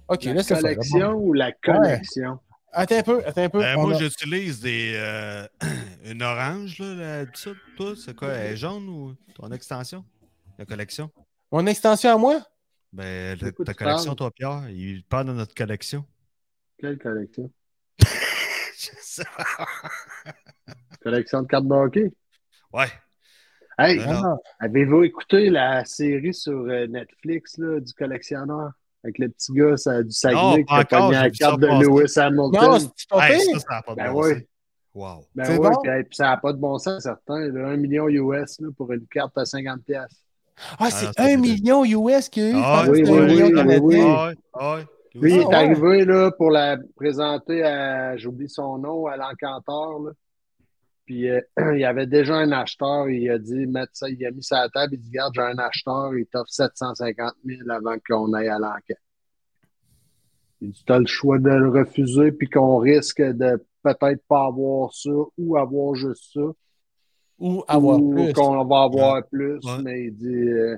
Ok, La là, c'est collection ou la connexion? Attends un peu, attends un peu. Ben, moi, a- j'utilise des euh, une orange, là, là, ça, toi, c'est quoi? Elle est jaune ou ton extension? La collection? Mon extension à moi? Ben, ta collection, parles. toi, Pierre, il parle de notre collection. Quelle collection? Collection de cartes de hockey. ouais. Hey, avez-vous écouté la série sur euh, Netflix là, du collectionneur? Avec le petit gars ça, du Saguenay qui a pogné la carte de. Lewis Hamilton. Non, c'est pas Hey, pire. ça, ça n'a pas de Ben bon oui. sens. Wow. Ben ouais, bon? puis, hey, puis ça n'a pas de bon sens, certain. là. Un million US là, pour une carte à 50$. Ah, non, c'est un million US qu'il y a eu. Ah, oui, oui, million oui, oui. Ah ah. Lui, il est Ah, arrivé là, pour la présenter à, j'oublie son nom, à l'encanteur. Puis euh, il y avait déjà un acheteur, il a dit, ça, il a mis ça à la table, il dit, regarde, j'ai un acheteur, il t'offre 750 000 avant qu'on aille à l'enquête. Il dit, t'as le choix de le refuser, puis qu'on risque de peut-être pas avoir ça, ou avoir juste ça, Ou avoir ou plus. qu'on va avoir plus, Ouais. mais il dit, euh,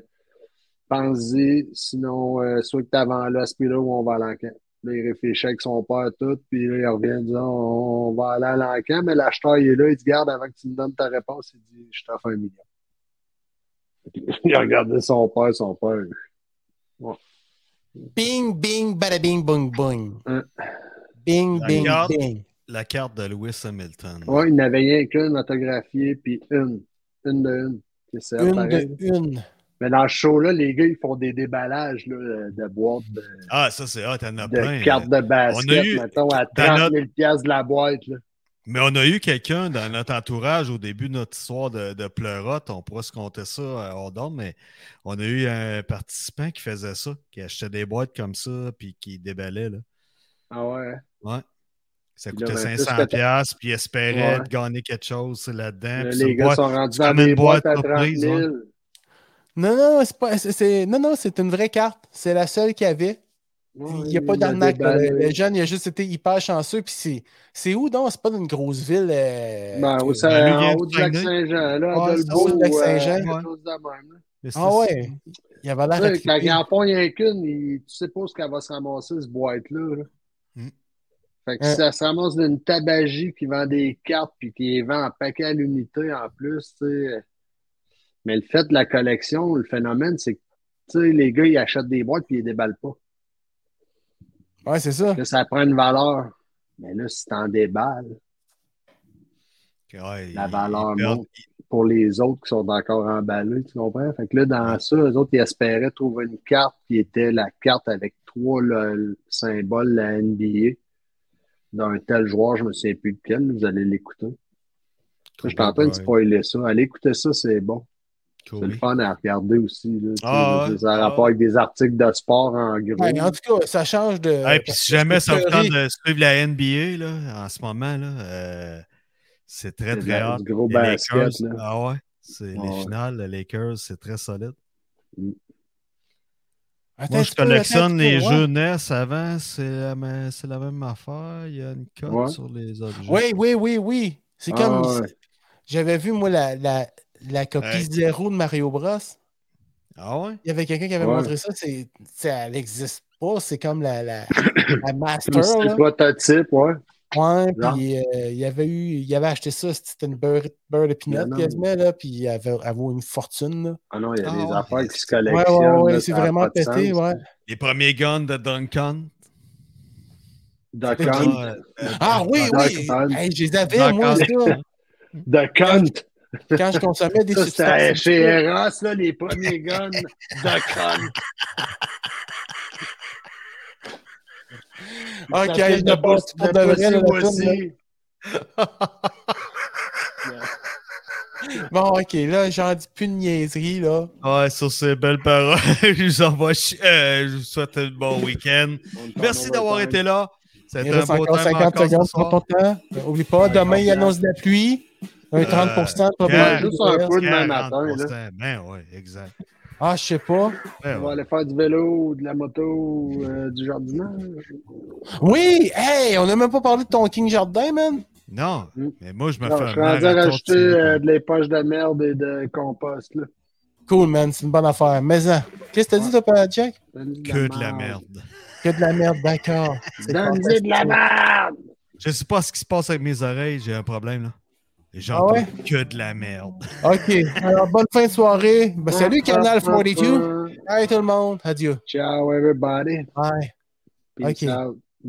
pense-y, sinon, euh, soit que t'avant là, puis là, où on va à l'enquête. Là, il réfléchit avec son père tout, puis là, il revient en disant on va aller à l'enquête, mais l'acheteur il est là, il dit garde avant que tu me donnes ta réponse, il dit je t'offre un million. Il a regardé son père, son père. Bing, bing, bada bing, bung, bung. Hein? Bing, bing, bing. La carte de Lewis Hamilton. Ouais, il n'avait rien qu'une autographiée, puis une. Une de une. Ça, Une pareil. de une. Mais dans ce show-là, les gars, ils font des déballages là, de boîtes de, Ah, ça, c'est hot, t'en as de plein. cartes de basket, On a eu- mettons, à dans 30 notre- 000 piastres de la boîte. Là. Mais on a eu quelqu'un dans notre entourage au début de notre histoire de, de pleurote. On pourrait se compter ça euh, hors d'ordre, mais on a eu un participant qui faisait ça, qui achetait des boîtes comme ça, puis qui déballait. Là. Ah ouais? Ouais. Ça coûtait ben, plus 500$, que t'as- piastres, puis espérait Ouais. gagner quelque chose là-dedans. Les une gars boîte- sont rendus dans comme une des boîtes à boîte 30 surprise, 000. ouais. Non, non, c'est pas. c'est- c'est- non, non, c'est une vraie carte. C'est la seule qu'il y avait. Il n'y a pas d'arnaque. Le, le jeune, il a juste été hyper chanceux. Puis c'est, c'est où donc? C'est pas dans une grosse ville. euh, Ben, au, ça, Ben, vient en de haut du lac. Saint-Jean, là, Dolbeau, au lac euh, Saint-Jean. Ah ouais. Il avait l'air Quand il en rien qu'une, il- tu sais pas où qu'elle va se ramasser, cette boîte-là. Fait que si ça se ramasse d'une tabagie qui vend des cartes puis qui les vend en paquet à l'unité en plus, tu sais. Mais le fait de la collection, le phénomène, c'est que tu sais, les gars, ils achètent des boîtes puis ils les déballent pas. Ouais, c'est ça. Là, ça prend une valeur. Mais là, si t'en déballes, Ouais, la valeur monte pour les autres qui sont encore emballés, tu comprends? Fait que là, dans ça, eux autres, ils espéraient trouver une carte qui était la carte avec trois le, le symbole de la NBA d'un tel joueur, je me souviens plus de quel, vous allez l'écouter. Je suis en train de spoiler ça. Allez écouter ça, c'est bon. C'est le fun à regarder aussi. Là, Ah, je ouais. ça a rapport avec des articles de sport en gros. Ouais, en tout cas, ça change de. Hey, puis si jamais je ça vous tente de suivre la NBA là, en ce moment, là, euh, c'est très très du gros Les basket, Lakers, là. ah ouais, c'est les Ah ouais. finales, les Lakers, c'est très solide. Attends Moi, je collectionne les ouais. jeux NES avant, c'est la, même- c'est la même affaire. Il y a une cote Ouais. sur les objets. Oui, oui, oui, oui. C'est Ah, comme. ouais. J'avais vu, moi, la, la, la copie Ouais. zéro de Mario Bros. Ah ouais? Il y avait quelqu'un qui avait Ouais. montré ça. C'est, c'est- elle n'existe pas. C'est comme la, la, la C'est master. le Là. prototype, ouais. Ouais, puis euh, il avait eu, il avait acheté ça, c'était une beurre, beurre de peanut non. quasiment, là, puis il avait, avait une fortune. Là. Ah non, il y a Ah des ouais. affaires qui se Ouais, collectionnent. ouais, ouais, là, c'est vraiment de pété, sens. ouais. Les premiers guns de Duncan. Qui? Ah, oui, oui! Hey, je les avais, moi, ça, Cunt. quand je consommais des Ça, c'était substances. chez Eros, là, les premiers guns. The Ok, fait je pas pour de vrai, la. Wussy. Bon, ok, là, j'en dis plus de niaiserie, là. Ouais, sur ces belles paroles, je vous envoie euh, je vous souhaite un bon week-end. Merci d'avoir été là. Il C'était un beau encore time 50 encore secondes pour ton temps. Oublie pas, demain, il annonce de la pluie. Un 30 de quand- probabilité Juste un peu demain matin. Là. 40%. Ben ouais, exact. Ah, je sais pas. Ben On va aller faire du vélo, de la moto, euh, du jardinage. Oui! Hey, on n'a même pas parlé de ton King Jardin, man. Non, Mm. mais moi, je me Non, fais je suis rendu à rajouter de euh, de les poches de merde et de compost. Là. Cool, man. C'est une bonne affaire. Mais, hein, qu'est-ce que t'as dit, toi, Jack? Que de la merde. Que de la merde, d'accord. Fantastique. de la merde! Je sais pas ce qui se passe avec mes oreilles, j'ai un problème là. Et Ah J'entends ouais? que de la merde. OK. Alors, bonne fin de soirée. Ben, salut, Canal 42. Bye, tout le monde. Adieu. Ciao, everybody. Bye. Peace Ok. out.